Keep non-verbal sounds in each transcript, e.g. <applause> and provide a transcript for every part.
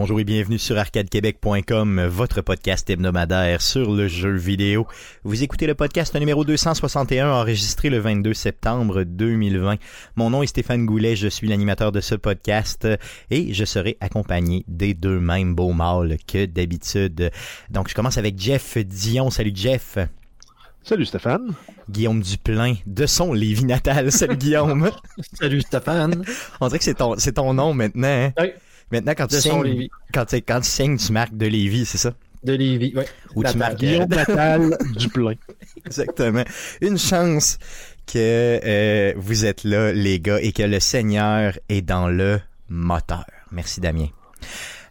Bonjour et bienvenue sur arcadequebec.com, votre podcast hebdomadaire sur le jeu vidéo. Vous écoutez le podcast numéro 261 enregistré le 22 septembre 2020. Mon nom est Stéphane Goulet, je suis l'animateur de ce podcast et je serai accompagné des deux mêmes beaux mâles que d'habitude. Donc je commence avec Jeff Dion. Salut Jeff. Salut Stéphane. Guillaume Duplain de son Lévis natal. Salut Guillaume. <laughs> Salut Stéphane. On dirait que c'est ton, c'est ton nom maintenant. Hein? Oui. Maintenant, quand tu, signes, quand, tu, quand tu signes, tu marques de Lévis, c'est ça? De Lévis, oui. Ou tu marques Guillaume natal <laughs> Duplain. Exactement. Une chance que euh, vous êtes là, les gars, et que le Seigneur est dans le moteur. Merci, Damien.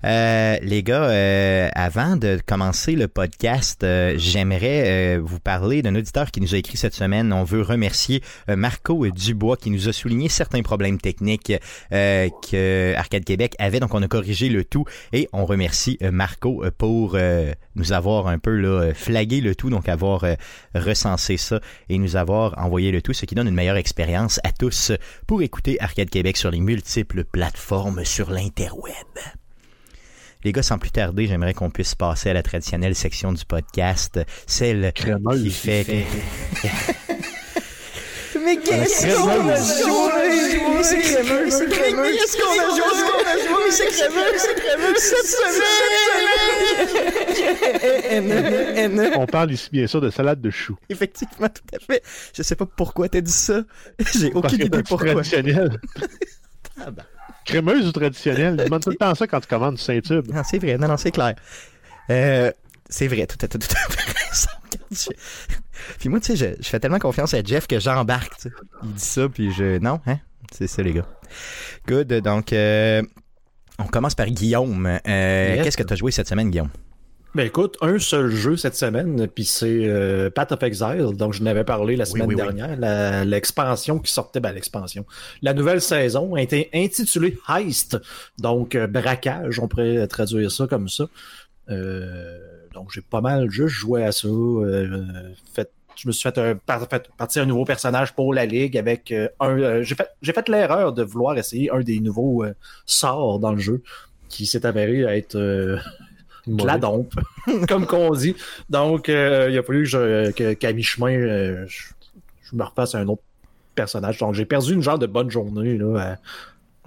Euh, les gars, euh, avant de commencer le podcast, euh, j'aimerais euh, vous parler d'un auditeur qui nous a écrit cette semaine. On veut remercier Marco Dubois qui nous a souligné certains problèmes techniques que Arcade Québec avait. Donc, on a corrigé le tout et on remercie Marco pour nous avoir un peu là, flagué le tout, donc avoir recensé ça et nous avoir envoyé le tout, ce qui donne une meilleure expérience à tous pour écouter Arcade Québec sur les multiples plateformes sur l'interweb. Les gars, sans plus tarder, j'aimerais qu'on puisse passer à la traditionnelle section du podcast, celle Crémeuse. qui fait... <laughs> Mais qu'est-ce qu'on a joué? C'est crémeux, c'est crémeux. Qu'est-ce qu'on a joué? Qu'est-ce qu'on a joué? C'est crémeux, c'est crémeux. Cette semaine! On parle ici bien sûr de salade de choux. Effectivement, tout à fait. Je sais pas pourquoi t'as dit ça. <laughs> J'ai aucune idée c'est pourquoi. traditionnel. <laughs> Ah ben. Crémeuse ou traditionnelle? Demande tout le temps ça quand tu commandes du Saint-Tube. Non, c'est vrai. Non, non, c'est clair. Euh, c'est vrai. Tout à tout, raison. Je- Puis moi, tu sais, je, je fais tellement confiance à Jeff que j'embarque. tu sais. Il dit ça, puis je... Non, hein? C'est ça, les gars. Good. Donc, euh, on commence par Guillaume. Euh, Yes. Qu'est-ce que tu as joué cette semaine, Guillaume? Ben écoute, un seul jeu cette semaine, puis c'est euh, Path of Exile, donc je n'avais parlé la semaine oui, oui. dernière, l'expansion qui sortait, ben l'expansion, la nouvelle saison a été intitulée Heist, donc euh, braquage, on pourrait traduire ça comme ça. Euh, donc j'ai pas mal juste joué à ça, euh, fait je me suis fait, un, fait partir un nouveau personnage pour la ligue avec euh, un. euh, j'ai fait j'ai fait l'erreur de vouloir essayer un des nouveaux sorts dans le jeu qui s'est avéré être de la dompe, <laughs> comme qu'on dit. Donc, euh, il a fallu qu'à mi-chemin, euh, je, je me refasse un autre personnage. Donc, j'ai perdu une genre de bonne journée, là,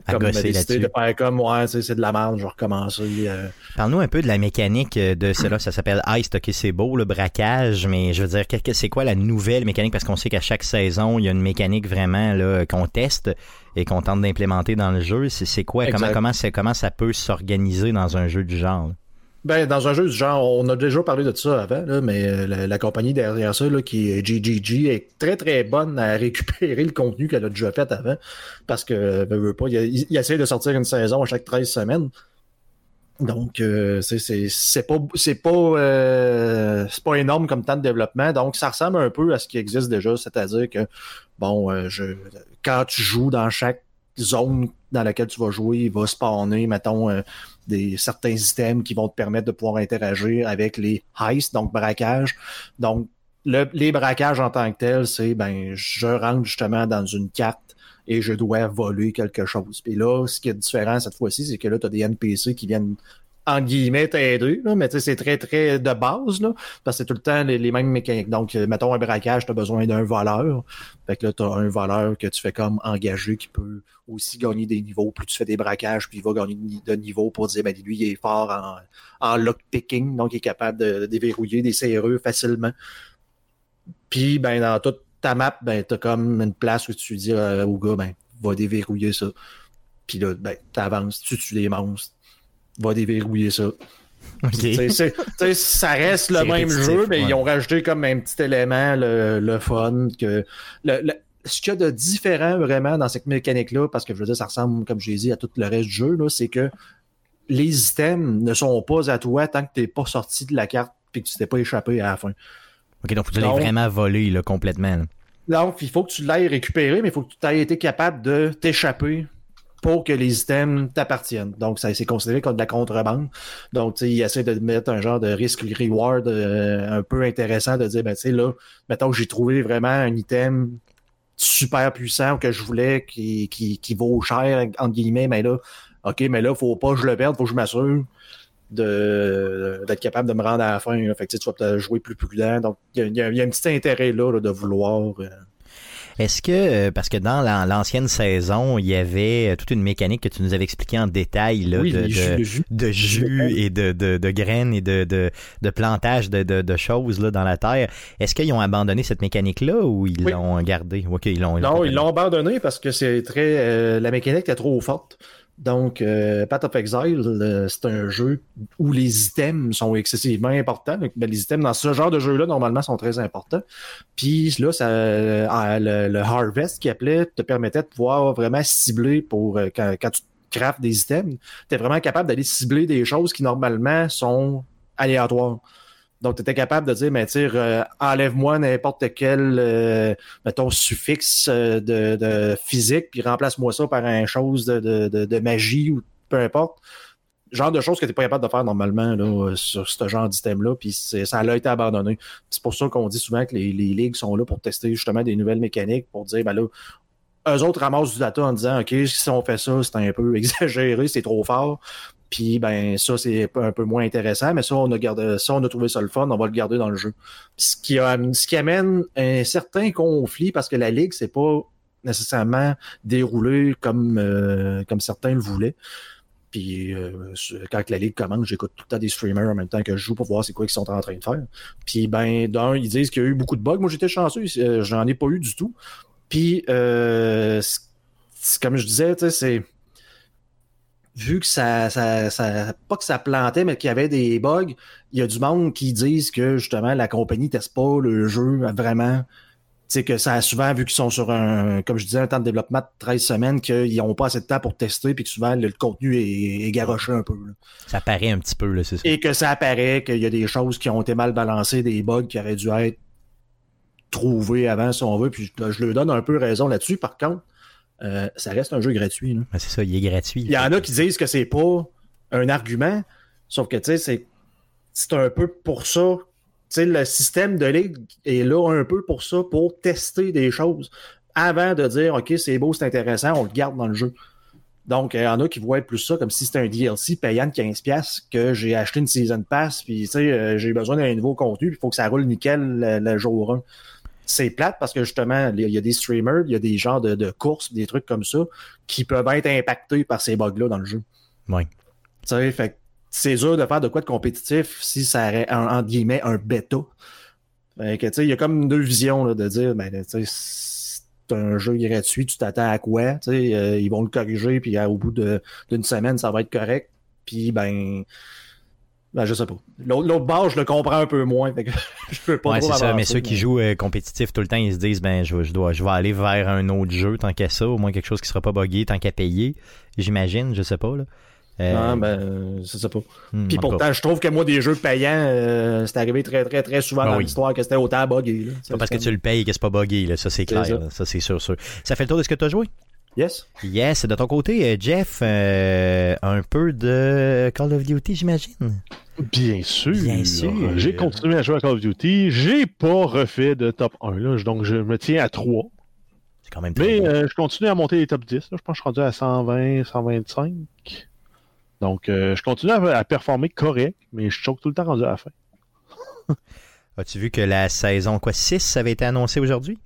à, À comme décidé là-dessus. de faire comme, ouais, c'est c'est de la merde, je vais recommencer. euh. Parle-nous un peu de la mécanique de cela. Ça s'appelle Heist. Ok, c'est beau, le braquage, mais je veux dire, c'est quoi la nouvelle mécanique? Parce qu'on sait qu'à chaque saison, il y a une mécanique vraiment là qu'on teste et qu'on tente d'implémenter dans le jeu. C'est quoi? Comment, Exact. comment, c'est- comment ça peut s'organiser dans un jeu du genre? Ben, dans un jeu du genre, on a déjà parlé de ça avant, là, mais euh, la, compagnie derrière ça, là, qui est GGG, est très très bonne à <laughs> récupérer le contenu qu'elle a déjà fait avant. Parce que, euh, veut, pas, il, il, essaie de sortir une saison à chaque 13 semaines. Donc, euh, c'est pas c'est pas euh, pas énorme comme temps de développement. Donc, ça ressemble un peu à ce qui existe déjà, c'est-à-dire que bon, euh, je quand tu joues dans chaque zone dans laquelle tu vas jouer, il va spawner, mettons, euh, des certains items qui vont te permettre de pouvoir interagir avec les heists, donc braquage. Donc, le- les braquages en tant que tels, c'est ben je rentre justement dans une carte et je dois voler quelque chose. Puis là, ce qui est différent cette fois-ci, c'est que là, tu as des NPC qui viennent en guillemets t'aider, mais c'est très, très de base, là, parce que c'est tout le temps les, mêmes mécaniques. Donc, euh, mettons un braquage, tu as besoin d'un voleur. Fait que là, tu as un voleur que tu fais comme engager qui peut aussi gagner des niveaux. Plus tu fais des braquages, puis il va gagner de ni- de niveau pour dire, ben lui, il est fort en, lockpicking, donc il est capable de, de déverrouiller des serrures facilement. Puis, ben, dans toute ta map, ben, t'as comme une place où tu dis euh, au gars, ben, va déverrouiller ça. Puis là, ben, t'avances, tu tues des monstres, va déverrouiller ça. OK. C'est- c'est- tu sais, ça reste le même jeu, mais ouais. ils ont rajouté comme un petit élément, le, le fun, que le, le- ce qu'il y a de différent vraiment dans cette mécanique-là, parce que je veux dire, ça ressemble, comme j'ai dit, à tout le reste du jeu, c'est que les items ne sont pas à toi tant que t'es pas sorti de la carte puis que tu t'es pas échappé à la fin. OK, donc tu l'as vraiment volé là, complètement. là. Donc, il faut que tu l'ailles récupérer, mais il faut que tu aies été capable de t'échapper pour que les items t'appartiennent. Donc, ça c'est considéré comme de la contrebande. Donc, tu sais, il essaie de mettre un genre de risque-reward euh, un peu intéressant, de dire, ben, tu sais, là, mettons que j'ai trouvé vraiment un item super puissant que je voulais qui, qui, qui vaut cher, entre guillemets, mais là, OK, mais là, faut pas que je le perde, faut que je m'assure d'être capable de me rendre à la fin. Fait que tu vas peut-être jouer plus prudent. Donc, il y, a un petit intérêt là, de vouloir. Euh, est-ce que, euh, parce que dans l'ancienne saison, il y avait euh, toute une mécanique que tu nous avais expliqué en détail là, de, jus, de, jus, et de, de, graines et de, de, plantage de, choses là, dans la terre. Est-ce qu'ils ont abandonné cette mécanique-là ou ils l'ont gardée? ils l'ont, non, ils l'ont abandonné parce que c'est très. Euh, la mécanique était trop forte. Donc, euh, Path of Exile, euh, c'est un jeu où les items sont excessivement importants. Ben, les items dans ce genre de jeu-là, normalement, sont très importants. Puis là, ça, euh, le, Harvest qui appelait te permettait de pouvoir vraiment cibler pour quand, quand tu craftes des items, tu es vraiment capable d'aller cibler des choses qui normalement sont aléatoires. Donc, tu étais capable de dire, mais euh, enlève-moi n'importe quel, euh, mettons, suffixe euh, de, physique, puis remplace-moi ça par un chose de, magie ou peu importe. Genre de choses que tu n'es pas capable de faire normalement là, sur ce genre d'item-là, puis ça a été abandonné. C'est pour ça qu'on dit souvent que les, les, ligues sont là pour tester justement des nouvelles mécaniques, pour dire, ben là, eux autres ramassent du data en disant, OK, si on fait ça, c'est un peu <laughs> exagéré, c'est trop fort. Puis ben ça, c'est un peu moins intéressant, mais ça, on a gardé ça, on a trouvé ça le fun, on va le garder dans le jeu. Ce qui, amène un certain conflit parce que la Ligue, c'est pas nécessairement déroulé comme, euh, comme certains le voulaient. Puis euh, quand la ligue commence, j'écoute tout le temps des streamers en même temps que je joue pour voir c'est quoi qu'ils sont en train de faire. Puis ben d'un, ils disent qu'il y a eu beaucoup de bugs. Moi j'étais chanceux, euh, j'en ai pas eu du tout. Puis comme je disais, c'est vu que ça, ça, ça, pas que ça plantait, mais qu'il y avait des bugs, il y a du monde qui disent que justement la compagnie teste pas le jeu vraiment. sais que ça a souvent, vu qu'ils sont sur un, comme je disais, un temps de développement de 13 semaines, qu'ils n'ont pas assez de temps pour tester, puis que souvent le, contenu est, est, garoché un peu. Ça paraît un petit peu, là, c'est ça. Et que ça apparaît qu'il y a des choses qui ont été mal balancées, des bugs qui auraient dû être trouvés avant, si on veut. Puis je, je leur donne un peu raison là-dessus. Par contre, euh, ça reste un jeu gratuit. c'est ça, il est gratuit. Il y en a qui disent que c'est pas un argument, sauf que tu sais, c'est un peu pour ça. Le système de ligue est là un peu pour ça, pour tester des choses avant de dire OK, c'est beau, c'est intéressant, on le garde dans le jeu. Donc, il y en a qui voient plus ça comme si c'était un DLC payant de 15$ que j'ai acheté une season pass, puis tu sais, euh, j'ai besoin d'un nouveau contenu, il faut que ça roule nickel le jour 1 c'est plate parce que justement, il y a des streamers, il y a des genres de, courses, des trucs comme ça, qui peuvent être impactés par ces bugs-là dans le jeu. Oui. Tu sais, fait c'est dur de faire de quoi de compétitif si ça aurait, en, guillemets, un bêta. Fait que, tu sais, il y a comme deux visions là, de dire, ben, tu sais, c'est un jeu gratuit, tu t'attends à quoi? Tu sais, euh, ils vont le corriger, puis au bout d'une semaine, ça va être correct. Puis, ben, ben, je sais pas. L'autre bord, je le comprends un peu moins. <laughs> je peux pas ouais, c'est ça. Mais ceux qui jouent euh, compétitif tout le temps, ils se disent ben je, je, dois je vais aller vers un autre jeu tant qu'à ça, au moins quelque chose qui sera pas buggé, tant qu'à payer. J'imagine, je sais pas là. Euh... Non, ben, je sais pas. Hmm, Puis pourtant, je trouve que moi, des jeux payants, euh, c'est arrivé très, très, très souvent ben dans l'histoire que c'était autant buggé. C'est pas parce que tu le payes que c'est pas buggé, là. ça c'est clair. Ça, c'est sûr, sûr. Ça fait le tour de ce que tu as joué? Yes. Yes. De ton côté, euh, Jeff, euh, un peu de Call of Duty, j'imagine? Bien sûr. Bien sûr. J'ai continué à jouer à Call of Duty. J'ai pas refait de top 1, là, donc je me tiens à 3. C'est quand même très Mais euh, je continue à monter les top 10. Je pense que je suis rendu à 120, 125. Donc, je continue à, performer correct, mais je choque tout le temps rendu à la fin. <laughs> As-tu vu que la saison quoi 6 avait été annoncée aujourd'hui?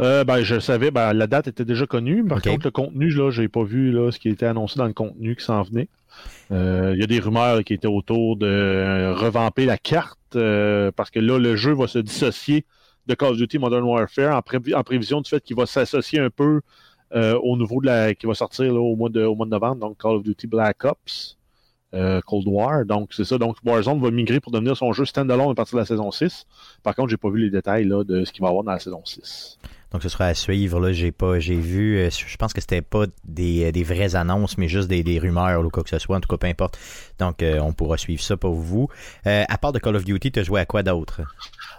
Euh, ben, je savais, ben, la date était déjà connue. Par contre, le contenu, là, j'ai pas vu là, ce qui était annoncé dans le contenu qui s'en venait. Euh, il y a des rumeurs qui étaient autour de euh, revamper la carte parce que là, le jeu va se dissocier de Call of Duty Modern Warfare en, prévision du fait qu'il va s'associer un peu au niveau de la qui va sortir au, mois de, au mois de novembre, donc Call of Duty Black Ops. Cold War. Donc, c'est ça. Donc, Warzone va migrer pour devenir son jeu standalone à partir de la saison 6. Par contre, j'ai pas vu les détails là, de ce qu'il va y avoir dans la saison 6. Donc ce sera à suivre. Là, j'ai pas, j'ai vu. Euh, je pense que c'était pas des, euh, des vraies annonces, mais juste des, des rumeurs ou quoi que ce soit. En tout cas, peu importe. Donc euh, on pourra suivre ça pour vous. à part de Call of Duty, tu as joué à quoi d'autre?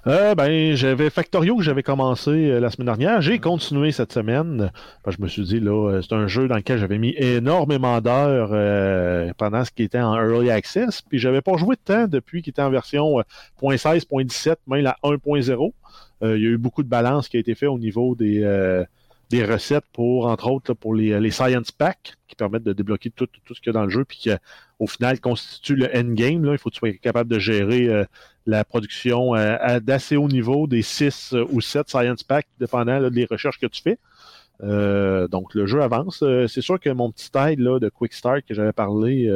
ben, j'avais Factorio que j'avais commencé la semaine dernière. J'ai continué cette semaine. je me suis dit, là, c'est un jeu dans lequel j'avais mis énormément d'heures pendant ce qui était en Early Access. Puis j'avais pas joué de temps depuis qu'il était en version .16, .17, même la 1.0. Euh, il y a eu beaucoup de balance qui a été fait au niveau des, euh, des recettes pour, entre autres, pour les, les Science Packs qui permettent de débloquer tout, tout ce qu'il y a dans le jeu, puis qui, au final, constitue le endgame. Il faut que tu sois capable de gérer euh, la production euh, d'assez haut niveau des 6 ou 7 Science Packs, dépendant des recherches que tu fais. donc, le jeu avance. c'est sûr que mon petit aide là, de Quick Start que j'avais parlé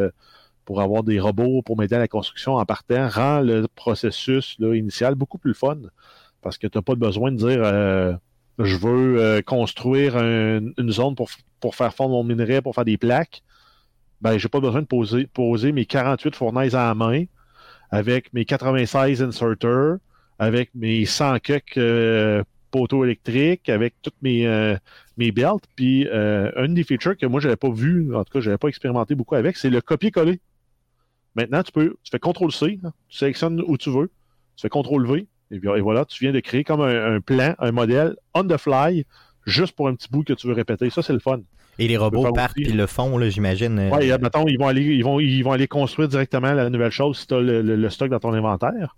pour avoir des robots pour m'aider à la construction en partant rend le processus initial beaucoup plus fun parce que tu n'as pas besoin de dire je veux euh, construire une zone pour, pour faire fondre mon minerai, pour faire des plaques, ben, j'ai pas besoin de poser, poser mes 48 fournaises à la main avec mes 96 inserters, avec mes 100 cucs euh, poteaux électriques, avec toutes mes, euh, mes belts. Puis, euh, une des features que moi, j'avais pas vu, en tout cas, j'avais pas expérimenté beaucoup avec, c'est le copier-coller. Maintenant, tu peux, tu fais CTRL-C, tu sélectionnes où tu veux, tu fais CTRL-V, et, voilà, tu viens de créer comme un, plan, un modèle on the fly, juste pour un petit bout que tu veux répéter. Ça, c'est le fun. Et les robots partent et le font, j'imagine. Euh, oui, mettons, ils vont, aller, ils, vont, ils vont aller construire directement la nouvelle chose si tu as le, stock dans ton inventaire.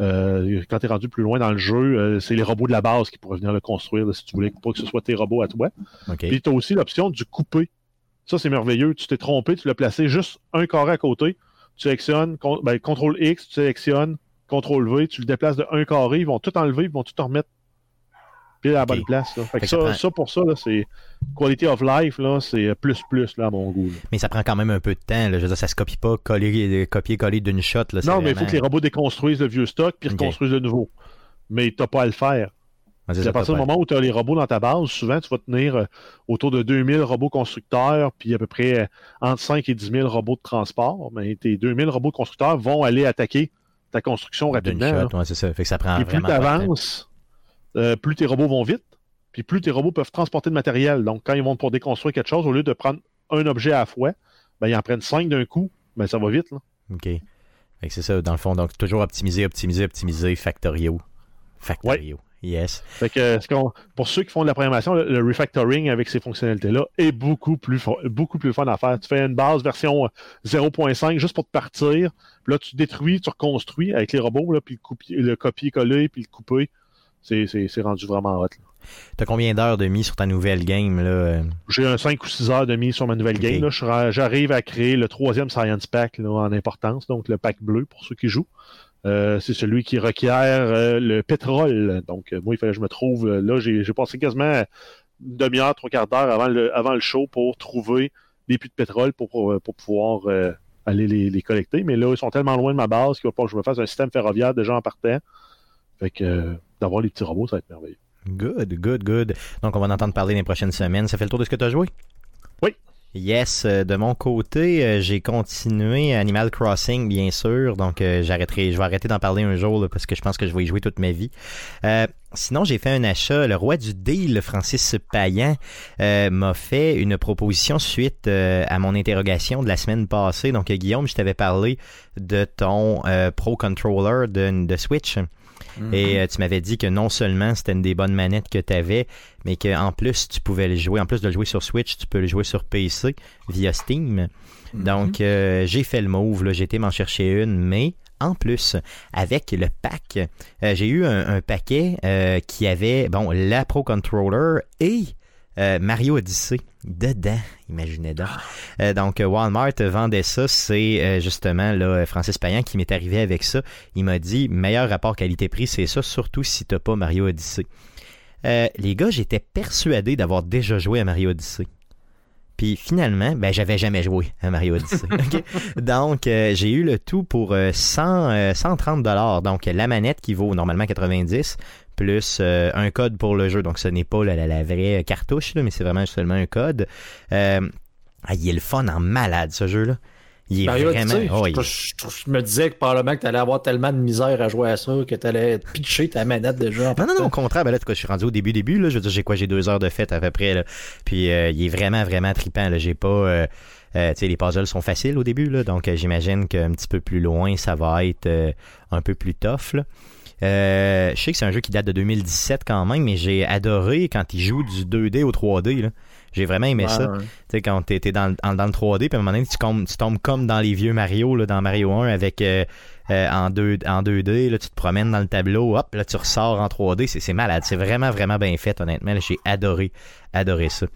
Euh, quand tu es rendu plus loin dans le jeu, euh, c'est les robots de la base qui pourraient venir le construire si tu voulais pas que ce soit tes robots à toi. Puis tu as aussi l'option du couper. Ça, c'est merveilleux. Tu t'es trompé, tu l'as placé juste un carré à côté. Tu sélectionnes, ben, CTRL X, tu sélectionnes, CTRL V, tu le déplaces de un carré, ils vont tout enlever, ils vont tout remettre pile à la bonne place. ça, pour ça, c'est quality of life, là, c'est plus plus là, à mon goût. Mais ça prend quand même un peu de temps. Là. Je veux dire, ça se copie pas coller, copier-coller d'une shot. Là, non, mais il faut que les robots déconstruisent le vieux stock puis reconstruisent le nouveau. Mais t'as pas à le faire. Ah, c'est à partir du moment où tu as les robots dans ta base, souvent tu vas tenir euh, autour de 2000 robots constructeurs, puis à peu près euh, entre 5 et 10 000 robots de transport. Mais tes 2000 robots constructeurs vont aller attaquer ta construction rapidement. c'est ça. Fait que ça prend Et plus tu avances, euh, plus tes robots vont vite, puis plus tes robots peuvent transporter de matériel. Donc, quand ils vont pour déconstruire quelque chose, au lieu de prendre un objet à la fois, ben, ils en prennent cinq d'un coup, ben, ça va vite. Là. OK. C'est ça, dans le fond. Donc, toujours optimiser, optimiser, optimiser, Factorio. Factorio. Yes. Fait que, pour ceux qui font de la programmation, le, refactoring avec ces fonctionnalités-là est beaucoup plus, beaucoup plus fun à faire. Tu fais une base version 0.5 euh, juste pour te partir. Puis là, tu détruis, tu reconstruis avec les robots, là, puis le, copier-coller, puis le couper. C'est rendu vraiment hot. T'as combien d'heures de mis sur ta nouvelle game? là? J'ai un 5 ou 6 heures de mis sur ma nouvelle game. J'arrive à créer le troisième Science Pack en importance, donc le pack bleu pour ceux qui jouent. Euh, c'est celui qui requiert euh, le pétrole. Donc, euh, moi, il fallait que je me trouve. là, j'ai passé quasiment une demi-heure, trois quarts d'heure avant le, avant le show pour trouver des puits de pétrole pour, pour, pouvoir aller les, collecter. Mais là, ils sont tellement loin de ma base qu'il va pas que je me fasse un système ferroviaire déjà en partant. Fait que d'avoir les petits robots, ça va être merveilleux. Good, good, good. Donc, on va en entendre parler les prochaines semaines. Ça fait le tour de ce que tu as joué? Oui. Yes, euh, de mon côté, euh, j'ai continué Animal Crossing, bien sûr. Donc, euh, j'arrêterai, je vais arrêter d'en parler un jour parce que je pense que je vais y jouer toute ma vie. sinon, j'ai fait un achat. Le roi du deal, Francis Payan, m'a fait une proposition suite à mon interrogation de la semaine passée. Donc, Guillaume, je t'avais parlé de ton Pro Controller de Switch. Et mhm. euh, tu m'avais dit que non seulement c'était une des bonnes manettes que tu avais, mais qu'en plus tu pouvais le jouer. En plus de le jouer sur Switch, tu peux le jouer sur PC via Steam. Mhm. Donc euh, j'ai fait le move, j'ai été m'en chercher une, mais en plus, avec le pack, euh, j'ai eu un, paquet qui avait bon la Pro Controller et euh, Mario Odyssey dedans, imaginez donc. Euh, donc Walmart vendait ça, c'est euh, justement là Francis Payan qui m'est arrivé avec ça. Il m'a dit meilleur rapport qualité-prix, c'est ça, surtout si t'as pas Mario Odyssey. les gars, j'étais persuadé d'avoir déjà joué à Mario Odyssey. Puis finalement, ben j'avais jamais joué à Mario Odyssey. <laughs> Donc j'ai eu le tout pour 100, 130 dollars. Donc la manette qui vaut normalement 90 plus euh, un code pour le jeu. Donc ce n'est pas la, vraie cartouche, mais c'est vraiment seulement un code. Euh, ah, il est le fun en malade ce jeu-là. Il est vraiment. Oh, je, me disais que probablement que tu allais avoir tellement de misère à jouer à ça que tu allais pitcher ta manette de jeu. non, non, non, au contraire, ben là, je suis rendu au début, début, là, je veux dire, j'ai quoi, j'ai deux heures de fête à peu près, là. Puis euh, il est vraiment, vraiment trippant, là. J'ai pas. Euh, les puzzles sont faciles au début, là, donc j'imagine qu'un petit peu plus loin, ça va être un peu plus tough. Je sais que c'est un jeu qui date de 2017 quand même, mais j'ai adoré quand il joue du 2D au 3D. J'ai vraiment aimé ça. Tu sais, quand étais dans, dans, le 3D, puis à un moment donné, tu, tombes, tu tombes comme dans les vieux Mario, là, dans Mario 1, avec euh, en, 2, en 2D. Là, tu te promènes dans le tableau, hop, là, tu ressors en 3D. C'est malade. C'est vraiment, vraiment bien fait, honnêtement. J'ai adoré, adoré ça.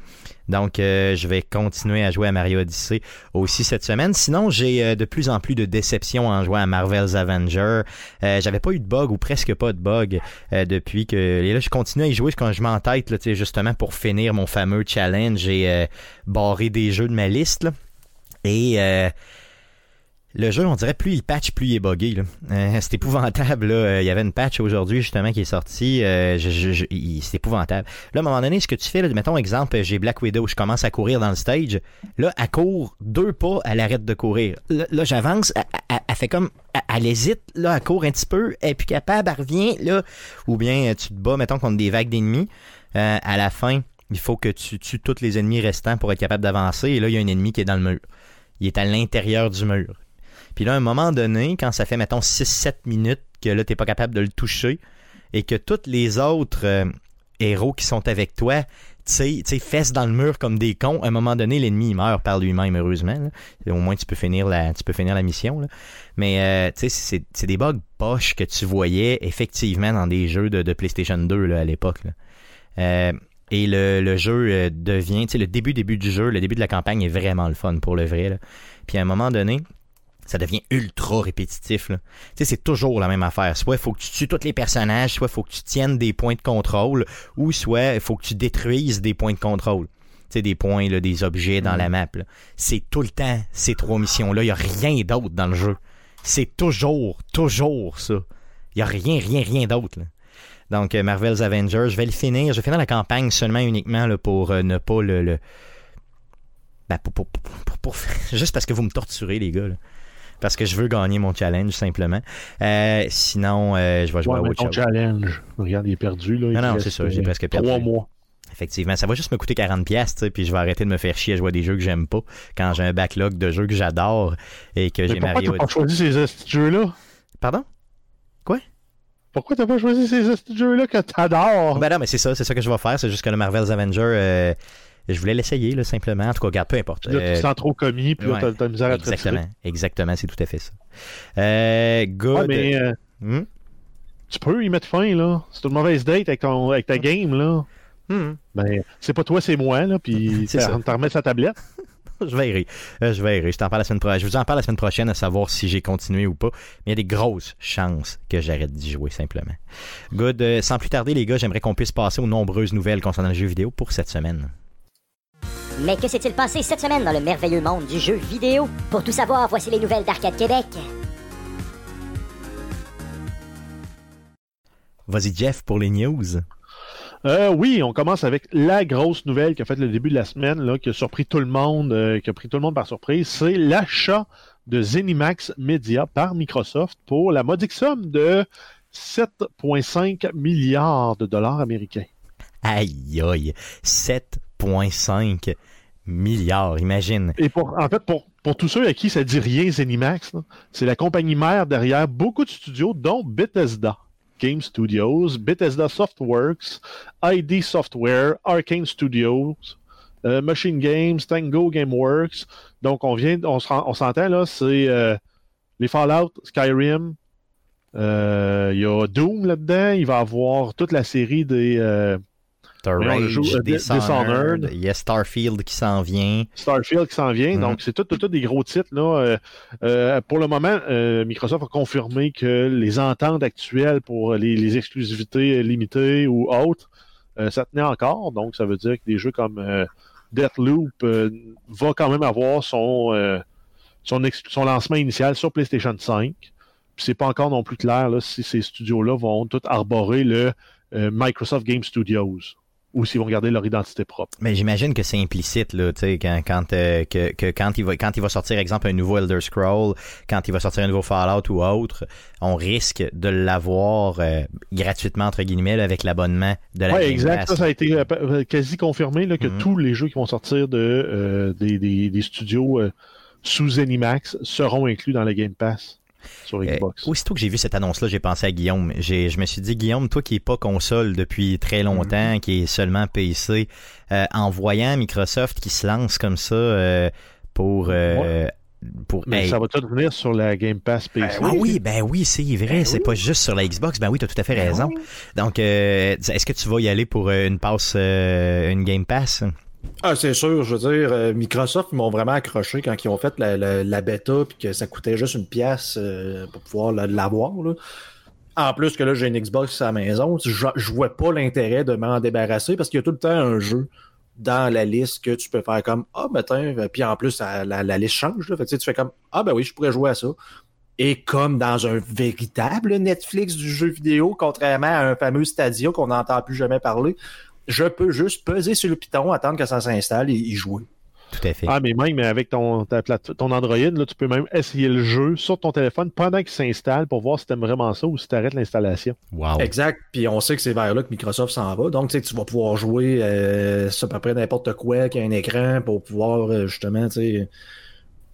Donc, euh, je vais continuer à jouer à Mario Odyssey aussi cette semaine. Sinon, j'ai euh, de plus en plus de déceptions en jouant à Marvel's Avenger. J'avais pas eu de bug ou presque pas de bug depuis que... Et là, je continue à y jouer quand je m'entête, là, justement, pour finir mon fameux challenge. J'ai barré des jeux de ma liste. Là. Et le jeu, on dirait, plus il patch, plus il est buggé. Euh, c'est épouvantable. Là. Euh, il y avait une patch aujourd'hui, justement, qui est sortie. Euh, c'est épouvantable. Là, à un moment donné, ce que tu fais, là, mettons exemple, j'ai Black Widow, je commence à courir dans le stage. Là, elle court deux pas, elle arrête de courir. Là, j'avance, elle, fait comme... Elle, hésite, là, elle court un petit peu, elle est plus capable, elle revient, là. Ou bien tu te bats, mettons, contre des vagues d'ennemis. à la fin, il faut que tu tues tous les ennemis restants pour être capable d'avancer. Et là, il y a un ennemi qui est dans le mur. Il est à l'intérieur du mur. Puis là, à un moment donné, quand ça fait, mettons, 6-7 minutes que là, t'es pas capable de le toucher et que tous les autres euh, héros qui sont avec toi, tu sais, fessent dans le mur comme des cons, à un moment donné, l'ennemi meurt par lui-même, heureusement. Au moins, tu peux finir la, tu peux finir la mission. Mais, euh, tu sais, c'est des bugs poches que tu voyais effectivement dans des jeux de, PlayStation 2 là, à l'époque. Euh, et le, jeu devient, tu sais, le début, début du jeu, le début de la campagne est vraiment le fun pour le vrai. Puis à un moment donné, ça devient ultra répétitif. Tu sais, c'est toujours la même affaire. Soit il faut que tu tues tous les personnages, soit il faut que tu tiennes des points de contrôle, ou soit il faut que tu détruises des points de contrôle. Tu sais, des points, là, des objets dans la mm. map. C'est tout le temps ces trois missions-là. Il n'y a rien d'autre dans le jeu. C'est toujours, toujours ça. Il n'y a rien, rien, rien d'autre. Donc, euh, Marvel's Avengers, je vais le finir. Je vais finir la campagne seulement uniquement là, pour euh, ne pas le... Ben, pour, <laughs> juste parce que vous me torturez, les gars parce que je veux gagner mon challenge simplement. Euh, sinon, euh, je vais jouer à autre chose. challenge, regarde, il est perdu. Là, non, non, c'est ça, j'ai euh, presque perdu. Trois mois. Effectivement, ça va juste me coûter 40 pièces, puis je vais arrêter de me faire chier à jouer à des jeux que j'aime pas quand j'ai un backlog de jeux que j'adore et que j'ai Mario. Pourquoi t'as pas choisi ces jeux-là? Pardon? Quoi? Pourquoi t'as pas choisi ces jeux-là que t'adores? Ben non, mais c'est ça, c'est ça que je vais faire. C'est juste que le Marvel's Avenger, je voulais l'essayer, là, simplement. En tout cas, regarde, peu importe. Là, tu te euh, sens trop commis, puis là, t'as, misère à te Exactement, exactement, c'est tout à fait ça. Euh, good. mais, euh, hmm? Tu peux y mettre fin, là. C'est une mauvaise date avec, ton, avec ta game, là. Hmm. Ben, c'est pas toi, c'est moi, là, puis <laughs> t'en remets sa tablette. <laughs> je. Euh, je vais errer. Je t'en parle la semaine prochaine. Je vous en parle la semaine prochaine à savoir si j'ai continué ou pas. Mais il y a des grosses chances que j'arrête d'y jouer simplement. Good. sans plus tarder, les gars, j'aimerais qu'on puisse passer aux nombreuses nouvelles concernant le jeu vidéo pour cette semaine. Mais que s'est-il passé cette semaine dans le merveilleux monde du jeu vidéo? Pour tout savoir, voici les nouvelles d'Arcade Québec. Vas-y Jeff pour les news. Euh, oui, on commence avec la grosse nouvelle qui a fait le début de la semaine, là, qui a surpris tout le monde, euh, qui a pris tout le monde par surprise, c'est l'achat de Zenimax Media par Microsoft pour la modique somme de 7,5 milliards de dollars américains. Aïe aïe, 7 1,5 milliards, imagine. Et pour, en fait, pour, pour tous ceux à qui ça dit rien, Zenimax, c'est la compagnie mère derrière beaucoup de studios, dont Bethesda. Game Studios, Bethesda Softworks, ID Software, Arcane Studios, euh, Machine Games, Tango Gameworks. Donc, on vient, on, s'entend là, c'est euh, les Fallout, Skyrim. Euh, il y a Doom là-dedans. Il va avoir toute la série des Rage, Dishonored. Il y a Starfield qui s'en vient. Starfield qui s'en vient. Mm-hmm. Donc, c'est tout, tout, des gros titres. Là. Euh, euh, pour le moment, euh, Microsoft a confirmé que les ententes actuelles pour les, exclusivités limitées ou autres, ça tenait encore. Donc, ça veut dire que des jeux comme Deathloop va quand même avoir son, son, son, lancement initial sur PlayStation 5. Puis c'est pas encore non plus clair là, si ces studios-là vont tout arborer le Microsoft Game Studios. Ou s'ils vont garder leur identité propre. Mais j'imagine que c'est implicite là, tu sais, quand quand euh, que, que quand il va quand il va sortir exemple un nouveau Elder Scroll, quand il va sortir un nouveau Fallout ou autre, on risque de l'avoir euh, gratuitement entre guillemets là, avec l'abonnement de la Ouais, Game exact. Ça, ça a été euh, euh, quasi confirmé là, que Mhm. tous les jeux qui vont sortir de euh, des, des, des studios euh, sous Zenimax seront inclus dans la Game Pass sur Euh, Xbox. aussitôt que j'ai vu cette annonce-là, j'ai pensé à Guillaume. J'ai, je me suis dit, Guillaume, toi qui est pas console depuis très longtemps, qui est seulement PC, euh, en voyant Microsoft qui se lance comme ça euh, pour... euh, pour Mais hey, ça va tout venir sur la Game Pass PC. Ah oui, ben oui, c'est vrai, Ben c'est oui. pas juste sur la Xbox. Ben oui, t'as tout à fait Ben raison. oui. Donc, euh, est-ce que tu vas y aller pour euh, une passe, euh, une Game Pass? Ah, c'est sûr, je veux dire, euh, Microsoft m'ont vraiment accroché quand ils ont fait la, la, bêta puis que ça coûtait juste une pièce euh, pour pouvoir la- l'avoir. là. En plus que là, j'ai une Xbox à la maison, je, vois pas l'intérêt de m'en débarrasser parce qu'il y a tout le temps un jeu dans la liste que tu peux faire comme Ah ben tiens, puis en plus la, liste change. Tu fais comme Ah ben oui, je pourrais jouer à ça. Et comme dans un véritable Netflix du jeu vidéo, contrairement à un fameux Stadia qu'on n'entend plus jamais parler, je peux juste peser sur le piton, attendre que ça s'installe et y jouer. Tout à fait. Ah, mais même avec ton, ta ton Android, là, tu peux même essayer le jeu sur ton téléphone pendant qu'il s'installe pour voir si tu aimes vraiment ça ou si tu arrêtes l'installation. Wow. Exact. Puis on sait que c'est vers là que Microsoft s'en va. Donc, tu sais, tu vas pouvoir jouer euh, sur à peu près n'importe quoi qui a un écran pour pouvoir euh, justement, tu sais,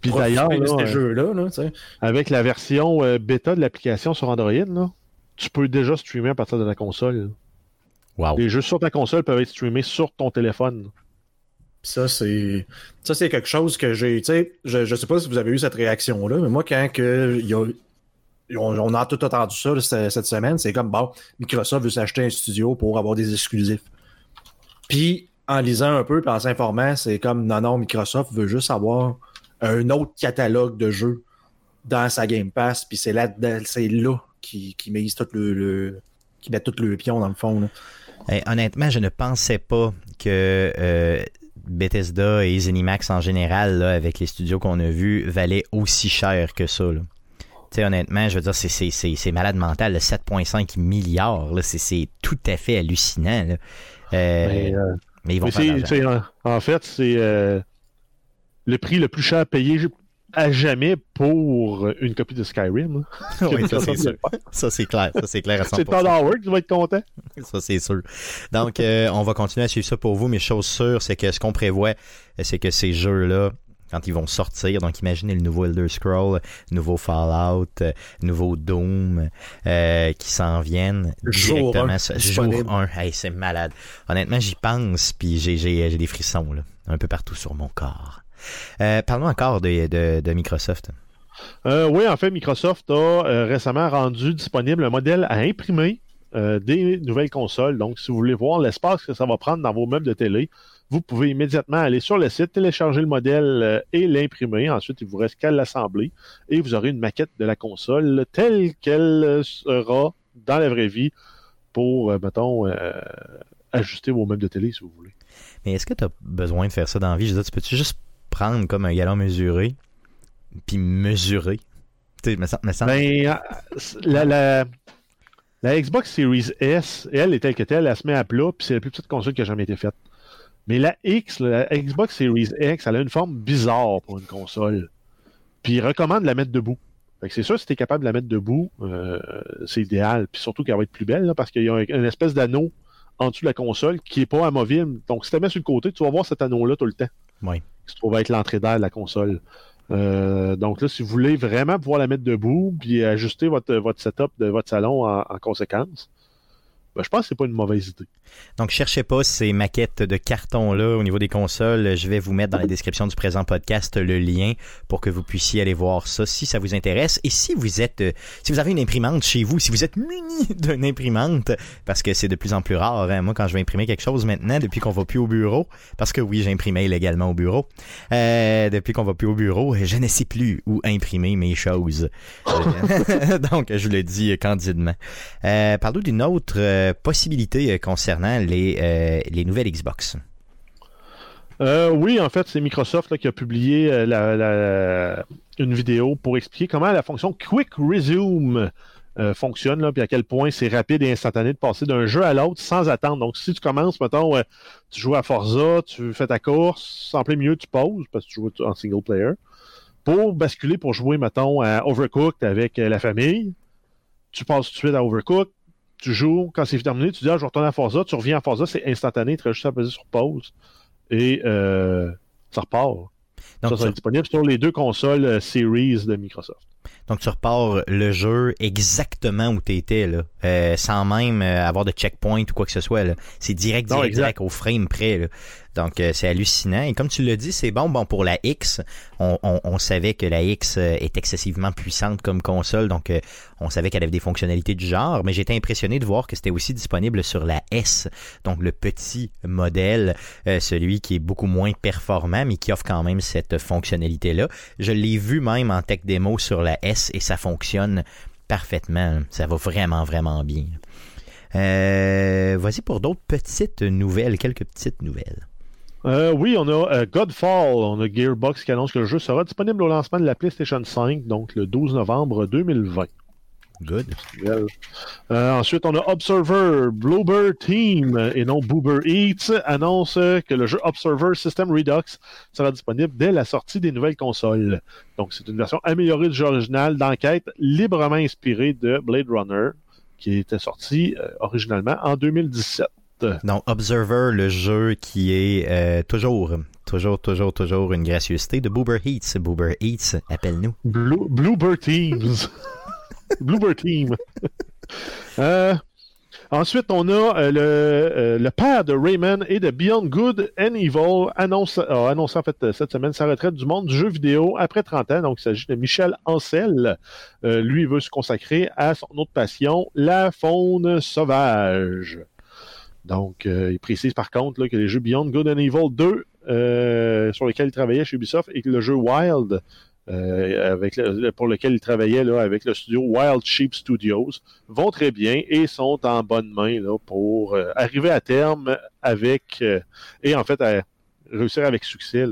Puis d'ailleurs, de là, ces euh, avec la version euh, bêta de l'application sur Android, là, tu peux déjà streamer à partir de la console. Wow. Les jeux sur ta console peuvent être streamés sur ton téléphone. Ça, c'est ça, c'est quelque chose que j'ai. Tu sais, je, je sais pas si vous avez eu cette réaction-là, mais moi, quand que il y a. On, on a tout entendu ça là, cette, semaine, c'est comme bon, Microsoft veut s'acheter un studio pour avoir des exclusifs. Puis en lisant un peu puis en s'informant, c'est comme non, non, Microsoft veut juste avoir un autre catalogue de jeux dans sa Game Pass, puis c'est là, c'est là qui, tout le, le- qui met tout le pion dans le fond. Là. Hey, honnêtement, je ne pensais pas que euh, Bethesda et ZeniMax en général, là, avec les studios qu'on a vus, valaient aussi cher que ça. là. Tu sais, honnêtement, je veux dire, c'est, c'est, c'est, c'est malade mental. le 7,5 milliards, là, c'est, c'est tout à fait hallucinant. là. Euh, Mais, euh, mais ils vont mais faire en, fait, c'est le prix le plus cher payé à jamais pour une copie de Skyrim. hein. <laughs> Oui, ça, c'est sûr. Ça, c'est clair. Ça, c'est clair à 100%. C'est Todd Howard qui va être content. Ça, c'est sûr. Donc, euh, on va continuer à suivre ça pour vous, mais chose sûre, c'est que ce qu'on prévoit, c'est que ces jeux-là, quand ils vont sortir, donc imaginez le nouveau Elder Scroll, nouveau Fallout, euh, nouveau Doom, euh, qui s'en viennent Jour directement. un, jour 1. Hey, c'est malade. Honnêtement, j'y pense, puis j'ai, j'ai, j'ai des frissons, là, un peu partout sur mon corps. Euh, parlons encore de, de, de Microsoft. Euh, oui, en fait, Microsoft a euh, récemment rendu disponible un modèle à imprimer euh, des nouvelles consoles. Donc, si vous voulez voir l'espace que ça va prendre dans vos meubles de télé, vous pouvez immédiatement aller sur le site, télécharger le modèle et l'imprimer. Ensuite, il vous reste qu'à l'assembler et vous aurez une maquette de la console telle qu'elle sera dans la vraie vie pour, mettons, ajuster vos meubles de télé si vous voulez. Mais est-ce que tu as besoin de faire ça dans la vie? Je veux dire, tu peux-tu juste prendre comme un galon mesuré, puis mesurer? Tu sais, me semble, me semble- Ben, euh, la, la, la Xbox Series S, elle est telle que telle, elle se met à plat, puis c'est la plus petite console qui a jamais été faite. Mais la X, la Xbox Series X, elle a une forme bizarre pour une console. Puis il recommande de la mettre debout. Fait que c'est sûr, si tu es capable de la mettre debout, euh, c'est idéal. Puis surtout qu'elle va être plus belle, là, parce qu'il y a un- une espèce d'anneau en dessous de la console qui est pas amovible. Donc si tu la mets sur le côté, tu vas voir cet anneau-là tout le temps. Oui. Qui se trouve être l'entrée d'air de la console. Euh, donc là, si vous voulez vraiment pouvoir la mettre debout puis ajuster votre, votre setup de votre salon en, en conséquence, ben, je pense que c'est pas une mauvaise idée. Donc, cherchez pas ces maquettes de carton-là au niveau des consoles. Je vais vous mettre dans la description du présent podcast le lien pour que vous puissiez aller voir ça si ça vous intéresse. Et si vous êtes, euh, si vous avez une imprimante chez vous, si vous êtes muni <laughs> d'une imprimante, parce que c'est de plus en plus rare. hein. Moi, quand je vais imprimer quelque chose maintenant, depuis qu'on va plus au bureau, parce que oui, j'imprimais illégalement au bureau, euh, depuis qu'on va plus au bureau, je ne sais plus où imprimer mes choses. Euh, <laughs> Donc, je le dis candidement. Euh, Parlons d'une autre euh, possibilité euh, concernant les, euh, les nouvelles Xbox? Oui, en fait, c'est Microsoft qui a publié la- une vidéo pour expliquer comment la fonction Quick Resume fonctionne, puis à quel point c'est rapide et instantané de passer d'un jeu à l'autre sans attendre. Donc, si tu commences, mettons, tu joues à Forza, tu fais ta course, en plein milieu, tu poses parce que tu joues en single player. Pour basculer, pour jouer, mettons, à Overcooked avec la famille, tu passes tout de suite à Overcooked, tu joues, quand c'est terminé, tu dis, ah, je retourne à Forza, tu reviens à Forza, c'est instantané, tu as juste à peser sur pause et euh, ça repart. Donc, ça sera disponible sur les deux consoles euh, Series de Microsoft. Donc tu repars le jeu exactement où tu étais, là, euh, sans même avoir de checkpoint ou quoi que ce soit. C'est direct, direct, direct, au frame près. Là. Donc, euh, c'est hallucinant. Et comme tu l'as dit, c'est bon. Bon, pour la X, on, savait que la X euh, est excessivement puissante comme console. Donc, euh, on savait qu'elle avait des fonctionnalités du genre. Mais j'étais impressionné de voir que c'était aussi disponible sur la S. Donc, le petit modèle, celui qui est beaucoup moins performant, mais qui offre quand même cette fonctionnalité-là. Je l'ai vu même en tech démo sur la S et ça fonctionne parfaitement. Ça va vraiment, vraiment bien. Voici pour d'autres petites nouvelles, quelques petites nouvelles. Euh, oui, on a euh, Godfall, on a Gearbox qui annonce que le jeu sera disponible au lancement de la PlayStation 5, donc le 12 novembre 2020. Good. Euh, ensuite, on a Observer, Bluebird Team et non Boober Eats annonce que le jeu Observer System Redux sera disponible dès la sortie des nouvelles consoles. Donc, c'est une version améliorée du jeu original d'enquête librement inspirée de Blade Runner qui était sorti originalement en 2017. Non, Observer, le jeu qui est euh, toujours, toujours, toujours, toujours une gracieuseté de Boober Heats. Boober Heats, appelle-nous. Blue, Bluebird Teams. <laughs> Bluebird Team. <laughs> Euh, ensuite, on a euh, le, père de Rayman et de Beyond Good and Evil annonce, a annoncé en fait cette semaine sa retraite du monde du jeu vidéo après 30 ans. Donc, il s'agit de Michel Ancel. lui veut se consacrer à son autre passion, la faune sauvage. Donc, euh, il précise par contre que les jeux Beyond Good and Evil 2, euh, sur lesquels il travaillait chez Ubisoft, et que le jeu Wild, euh, avec pour lequel il travaillait avec le studio Wild Sheep Studios, vont très bien et sont en bonne main pour arriver à terme avec, et en fait, à réussir avec succès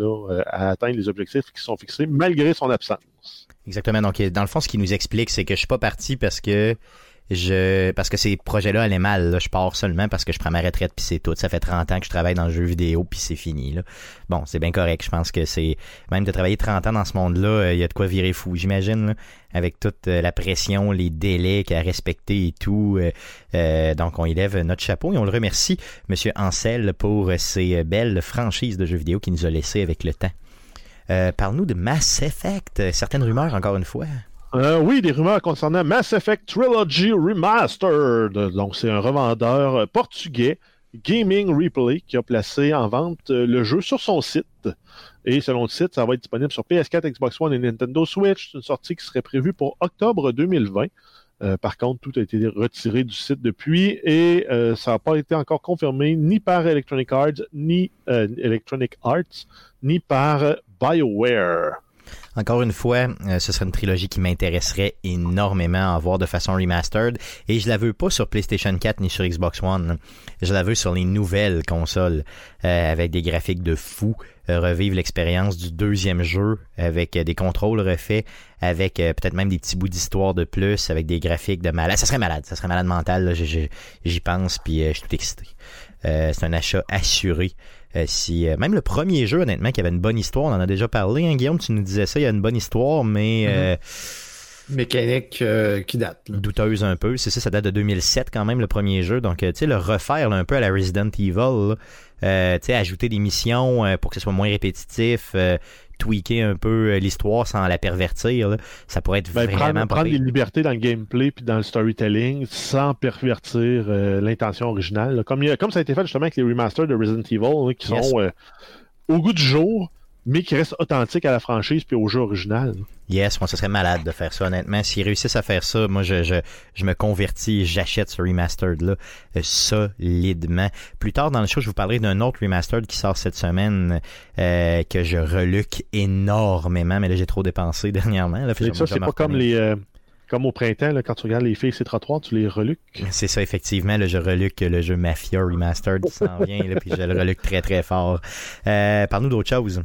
à atteindre les objectifs qui sont fixés malgré son absence. Exactement. Donc, dans le fond, ce qu'il nous explique, c'est que je suis pas parti parce que je parce que ces projets-là allaient mal. Je pars seulement parce que je prends ma retraite puis c'est tout. Ça fait 30 ans que je travaille dans le jeu vidéo puis c'est fini. Bon, c'est bien correct. Je pense que c'est même de travailler 30 ans dans ce monde-là, euh, il y a de quoi virer fou, j'imagine, avec toute euh, la pression, les délais qu'il a respecté et tout. Euh, donc on élève notre chapeau et on le remercie, Monsieur Ansel, pour ces belles franchises de jeux vidéo qu'il nous a laissées avec le temps. Parle-nous de Mass Effect. Certaines rumeurs, encore une fois. Euh, oui, des rumeurs concernant Mass Effect Trilogy Remastered. Donc, c'est un revendeur portugais, Gaming Replay, qui a placé en vente euh, le jeu sur son site. Et selon le site, ça va être disponible sur PS4, Xbox One et Nintendo Switch. C'est une sortie qui serait prévue pour octobre 2020. Euh, par contre, tout a été retiré du site depuis et ça n'a pas été encore confirmé ni par Electronic Arts, ni Electronic Arts, ni par BioWare. Encore une fois, euh, ce serait une trilogie qui m'intéresserait énormément à voir de façon remastered. Et je la veux pas sur PlayStation 4 ni sur Xbox One. Je la veux sur les nouvelles consoles euh, avec des graphiques de fou. Euh, revivre l'expérience du deuxième jeu avec des contrôles refaits, avec peut-être même des petits bouts d'histoire de plus, avec des graphiques de malade. Ça serait malade, ça serait malade mental. J'y pense puis je suis tout excité. C'est un achat assuré. Euh, si euh, même le premier jeu, honnêtement, qui avait une bonne histoire, on en a déjà parlé, hein, Guillaume, tu nous disais ça, il y a une bonne histoire, mais. Mm-hmm. Euh, Mécanique qui date. Douteuse un peu. C'est ça, ça date de 2007 quand même, le premier jeu. Donc, tu sais, le refaire un peu à la Resident Evil, tu sais, ajouter des missions pour que ce soit moins répétitif, tweaker un peu euh, l'histoire sans la pervertir. Ça pourrait être ben, vraiment... Prendre, des libertés dans le gameplay puis dans le storytelling sans pervertir euh, l'intention originale. Comme, comme ça a été fait justement avec les remasters de Resident Evil, qui sont euh, au goût du jour, mais qui reste authentique à la franchise puis au jeu original. Yes, moi, ce serait malade de faire ça, honnêtement. S'ils réussissent à faire ça, moi, je, je, je me convertis j'achète ce remastered-là euh, solidement. Plus tard dans le show, je vous parlerai d'un autre remastered qui sort cette semaine euh, que je reluque énormément, mais là, j'ai trop dépensé <laughs> dernièrement. Là, ça, c'est pas comme les... Euh, comme au printemps, là, quand tu regardes les filles C33, tu les reluques. C'est ça, effectivement. Là, je reluque le jeu Mafia Remastered qui s'en vient, là, puis je le reluque très, très fort. Euh, Parle-nous d'autre chose.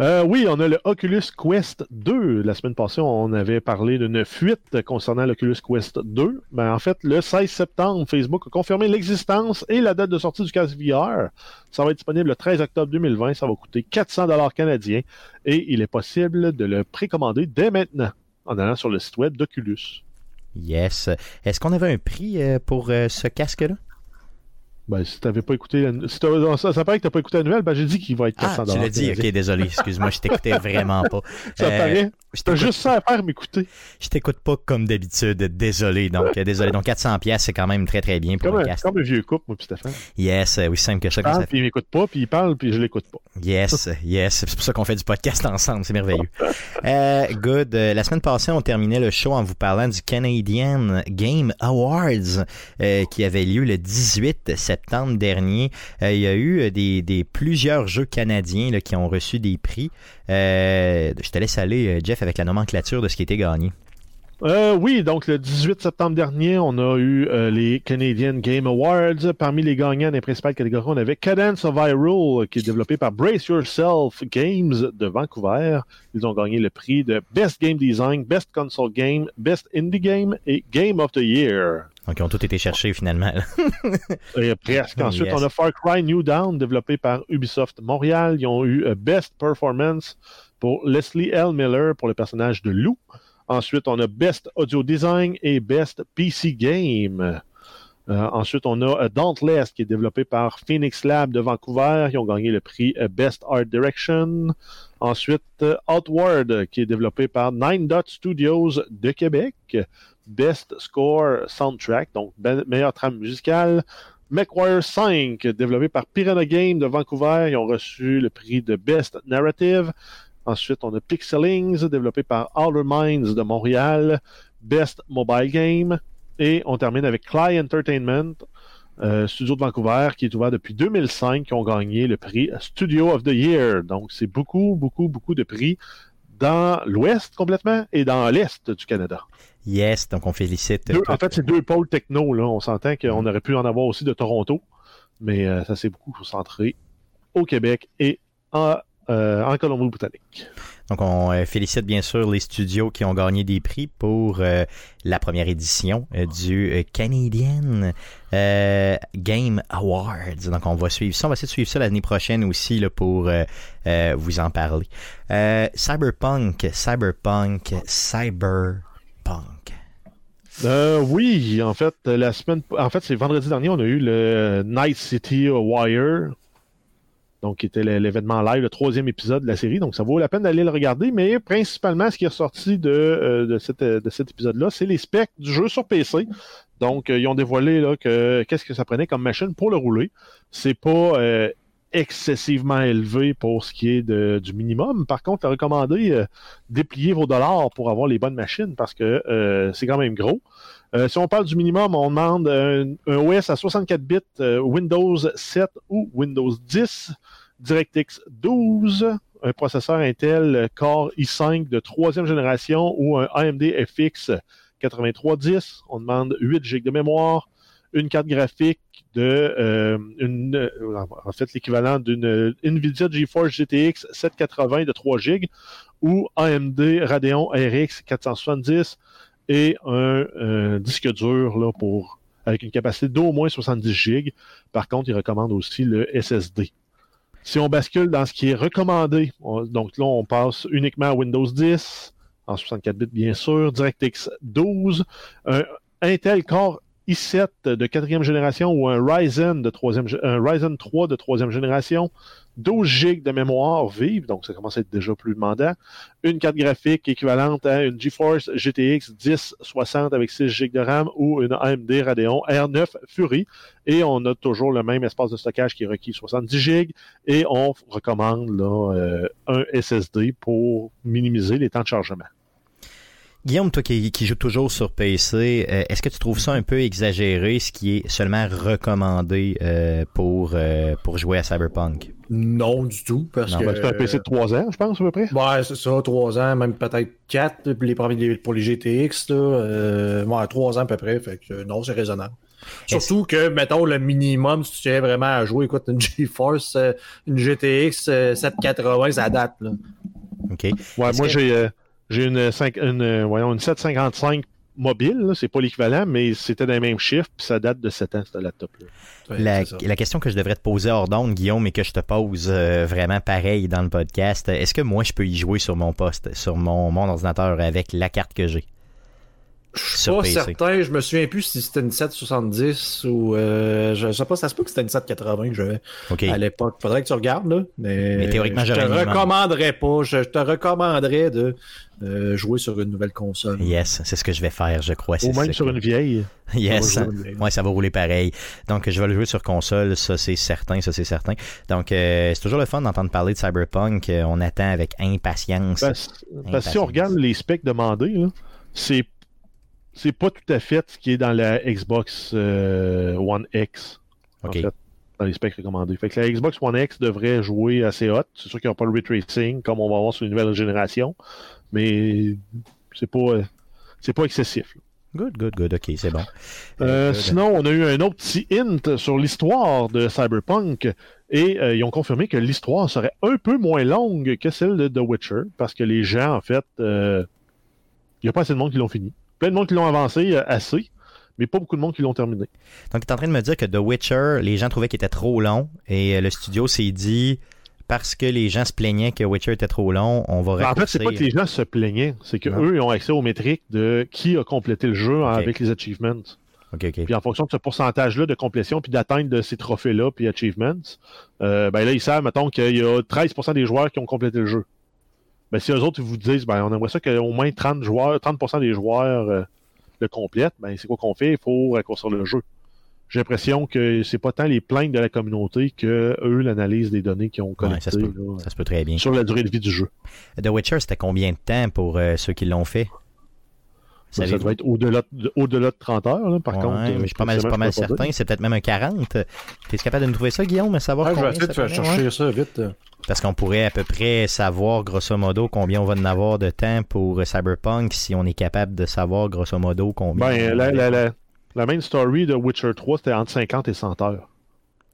Euh, oui, on a le Oculus Quest 2. La semaine passée, on avait parlé d'une fuite concernant l'Oculus Quest 2. Ben, en fait, le 16 septembre, Facebook a confirmé l'existence et la date de sortie du casque VR. Ça va être disponible le 13 octobre 2020. Ça va coûter 400 dollars canadiens et il est possible de le précommander dès maintenant en allant sur le site web d'Oculus. Yes. Est-ce qu'on avait un prix euh, pour euh, ce casque-là? Ben, si t'avais pas écouté la... si ça, ça paraît que t'as pas écouté la nouvelle, ben j'ai dit qu'il va être 400 Ah, tu l'as dit, ok, désolé, excuse-moi, je t'écoutais <laughs> vraiment pas. Ça Euh, paraît? Je T'as juste ça à faire m'écouter. Je t'écoute pas comme d'habitude, désolé. Donc, euh, désolé. Donc, 400 pièces, c'est quand même très très bien pour Comme un, casque. comme un vieux couple, moi puis Stéphane. Yes, euh, aussi simple que ça. Il ça parle, fait. puis il m'écoute pas, puis il parle, puis je l'écoute pas. Yes, <laughs> yes. C'est pour ça qu'on fait du podcast ensemble. C'est merveilleux. <laughs> Euh, good. Euh, la semaine passée, on terminait le show en vous parlant du Canadian Game Awards euh, qui avait lieu le 18 septembre dernier. Euh, il y a eu des, des plusieurs jeux canadiens là, qui ont reçu des prix. Euh, je te laisse aller, euh, Jeff, avec la nomenclature de ce qui était gagné. Euh, oui, donc le 18 septembre dernier, on a eu les Canadian Game Awards. Parmi les gagnants des principales catégories, on avait Cadence of Hyrule, qui est développé par Brace Yourself Games de Vancouver. Ils ont gagné le prix de Best Game Design, Best Console Game, Best Indie Game et Game of the Year. Donc, ils ont tous été cherchés finalement. Et presque. <laughs> Ensuite, Yes. on a Far Cry New Dawn, développé par Ubisoft Montréal. Ils ont eu euh, Best Performance pour Leslie L. Miller pour le personnage de Lou. Ensuite, on a Best Audio Design et Best PC Game. Euh, ensuite, on a euh, Dauntless, qui est développé par Phoenix Lab de Vancouver. Ils ont gagné le prix euh, Best Art Direction. Ensuite, Outward, qui est développé par Nine Dot Studios de Québec. Best Score Soundtrack, donc be- meilleure trame musicale. MechWarrior 5, développé par Piranha Game de Vancouver. Ils ont reçu le prix de Best Narrative. Ensuite, on a Pixelings, développé par Outer Minds de Montréal. Best Mobile Game. Et on termine avec Cly Entertainment, euh, studio de Vancouver, qui est ouvert depuis 2005, qui ont gagné le prix Studio of the Year. Donc, c'est beaucoup, beaucoup, beaucoup de prix dans l'ouest complètement et dans l'est du Canada. Yes, donc on félicite. Deux- en fait, c'est deux pôles techno. Là. On s'entend qu'on aurait pu en avoir aussi de Toronto, mais euh, ça s'est beaucoup concentré au Québec et en, euh, en Colombie-Britannique. Donc, on euh, félicite bien sûr les studios qui ont gagné des prix pour euh, la première édition du Canadian Game Awards. Donc, on va suivre ça. On va essayer de suivre ça l'année prochaine aussi là, pour vous en parler. Cyberpunk, Cyberpunk, Cyberpunk. Euh, oui, en fait, la semaine, en fait, c'est vendredi dernier, on a eu le Night City Wire, donc qui était l'événement live, le troisième épisode de la série. Donc, ça vaut la peine d'aller le regarder. Mais principalement, ce qui est ressorti de, euh, de cet épisode-là, c'est les specs du jeu sur PC. Donc, euh, ils ont dévoilé là que qu'est-ce que ça prenait comme machine pour le rouler. C'est pas euh, excessivement élevé pour ce qui est du minimum. Par contre, recommandé euh, déplier vos dollars pour avoir les bonnes machines parce que euh, c'est quand même gros. Euh, si on parle du minimum, on demande un, OS à 64 bits, euh, Windows 7 ou Windows 10, DirectX 12, un processeur Intel Core i5 de troisième génération ou un AMD FX 8310. On demande 8 GB de mémoire, une carte graphique de euh, en fait l'équivalent d'une Nvidia GeForce GTX 780 de 3 GB ou AMD Radeon RX 470 et un, euh, disque dur là, pour avec une capacité d'au moins 70 GB. Par contre, il recommande aussi le SSD. Si on bascule dans ce qui est recommandé, on- donc là, on passe uniquement à Windows 10, en 64 bits bien sûr, DirectX 12, un Intel Core i7 de quatrième génération ou un Ryzen de troisième, un Ryzen 3 de troisième génération, 12 GB de mémoire vive, donc ça commence à être déjà plus demandant, une carte graphique équivalente à une GeForce GTX 1060 avec 6 GB de RAM ou une AMD Radeon R9 Fury, et on a toujours le même espace de stockage qui est requis 70 GB, et on recommande euh, un SSD pour minimiser les temps de chargement. Guillaume, toi qui, qui joues toujours sur PC, euh, est-ce que tu trouves ça un peu exagéré, ce qui est seulement recommandé euh, pour, euh, pour jouer à Cyberpunk? Non, du tout. Parce Non, que. Ben, c'est un PC de 3 ans, je pense, à peu près. Ouais, c'est ça, 3 ans, même peut-être 4 pour les, premiers- pour les GTX. Là, euh, ouais, 3 ans à peu près. Fait que non, c'est raisonnable. Surtout que, mettons, le minimum, si tu tiens vraiment à jouer, écoute, une <laughs> GeForce, une GTX 780, ça date. Là. OK. Ouais, moi, j'ai j'ai une, 5, une, voyons, une 755 mobile, c'est pas l'équivalent, mais c'était dans les mêmes chiffres, puis ça date de 7 ans, ce laptop-là. La, la, question que je devrais te poser hors d'onde, Guillaume, et que je te pose euh, vraiment pareil dans le podcast, est-ce que moi je peux y jouer sur mon poste, sur mon, mon ordinateur avec la carte que j'ai? Je suis pas certain, je me souviens plus si c'était une 770 ou euh, je sais pas, ça se peut que c'était une 780 que j'avais à l'époque. Faudrait que tu regardes là, mais, théoriquement je te recommanderais pas, je, te recommanderais de euh, jouer sur une nouvelle console. Yes, c'est ce que je vais faire, je crois. Ou même sur une vieille. <laughs> Yes, ça ouais, ça va rouler pareil. Donc je vais le jouer sur console, ça c'est certain, ça c'est certain. Donc euh, c'est toujours le fun d'entendre parler de Cyberpunk, on attend avec impatience. Parce, parce que si on regarde les specs demandés, c'est c'est pas tout à fait ce qui est dans la Xbox euh, One X. En fait, dans les specs recommandés. Fait que la Xbox One X devrait jouer assez hot. C'est sûr qu'il n'y aura pas le ray tracing comme on va avoir sur une nouvelle génération, mais c'est pas c'est pas excessif. Good, good, good. OK, c'est bon. Euh, sinon, on a eu un autre petit hint sur l'histoire de Cyberpunk et euh, ils ont confirmé que l'histoire serait un peu moins longue que celle de The Witcher parce que les gens, en fait, il n'y a pas assez de monde qui l'ont fini plein de monde qui l'ont avancé euh, assez, mais pas beaucoup de monde qui l'ont terminé. Donc, tu es en train de me dire que The Witcher, les gens trouvaient qu'il était trop long et euh, le studio s'est dit parce que les gens se plaignaient que Witcher était trop long, on va raccourcir. En fait, c'est pas que les gens se plaignaient, c'est qu'eux, ils ont accès aux métriques de qui a complété le jeu avec les achievements. Okay, Puis en fonction de ce pourcentage-là de complétion puis d'atteinte de ces trophées-là puis achievements, euh, ben là, ils savent, mettons, qu'il y a 13% des joueurs qui ont complété le jeu ben, si eux autres vous disent ben, on aimerait ça qu'au moins 30 joueurs, 30% des joueurs euh, le complètent, ben c'est quoi qu'on fait? Il faut raccourcir le jeu. J'ai l'impression que c'est pas tant les plaintes de la communauté que eux l'analyse des données qu'ils ont collectées. ça, se peut, très bien. Sur la durée de vie du jeu. The Witcher, c'était combien de temps pour euh, ceux qui l'ont fait? Ben, ça doit être au-delà de, au de 30 heures, là, par contre. je suis pas mal, pas mal certain. C'est peut-être même un 40. Tu es capable de nous trouver ça, Guillaume? Savoir ah, je vais essayer de chercher ça vite. Parce qu'on pourrait à peu près savoir, grosso modo, combien on va en avoir de temps pour Cyberpunk si on est capable de savoir, grosso modo, combien. Ben, la, la, la, la, main story de Witcher 3, c'était entre 50 et 100 heures.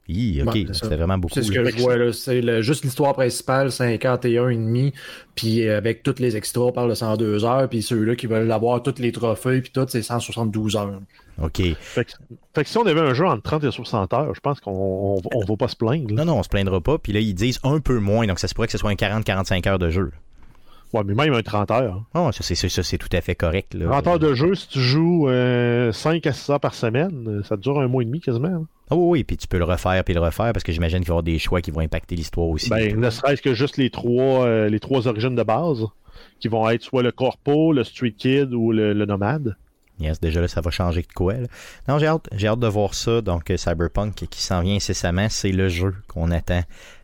Oui, ok, c'est vraiment beaucoup. C'est ce que je vois là. C'est juste l'histoire principale, 51 et demi, puis avec toutes les extras, on parle de 102 heures, puis ceux-là qui veulent avoir tous les trophées, puis tout, c'est 172 heures. OK. Fait que, si on avait un jeu entre 30 et 60 heures, je pense qu'on ne va pas se plaindre. Non, non, on se plaindra pas. Puis là, ils disent un peu moins, donc ça se pourrait que ce soit un 40-45 heures de jeu. Ouais, mais même un 30 heures. Oh, ça, c'est, tout à fait correct. Là. 30 heures de jeu, si tu joues 5 euh, à 6 heures par semaine, ça dure un mois et demi quasiment. Ah oui, oui, puis tu peux le refaire puis le refaire parce que j'imagine qu'il va y avoir des choix qui vont impacter l'histoire aussi. Ben, ne serait-ce que juste les trois, euh, les trois origines de base qui vont être soit le corpo, le street kid ou le, nomade. Yes, déjà là, ça va changer de quoi. Non, j'ai hâte, j'ai hâte de voir ça. Donc, euh, Cyberpunk qui s'en vient incessamment, c'est le jeu qu'on attend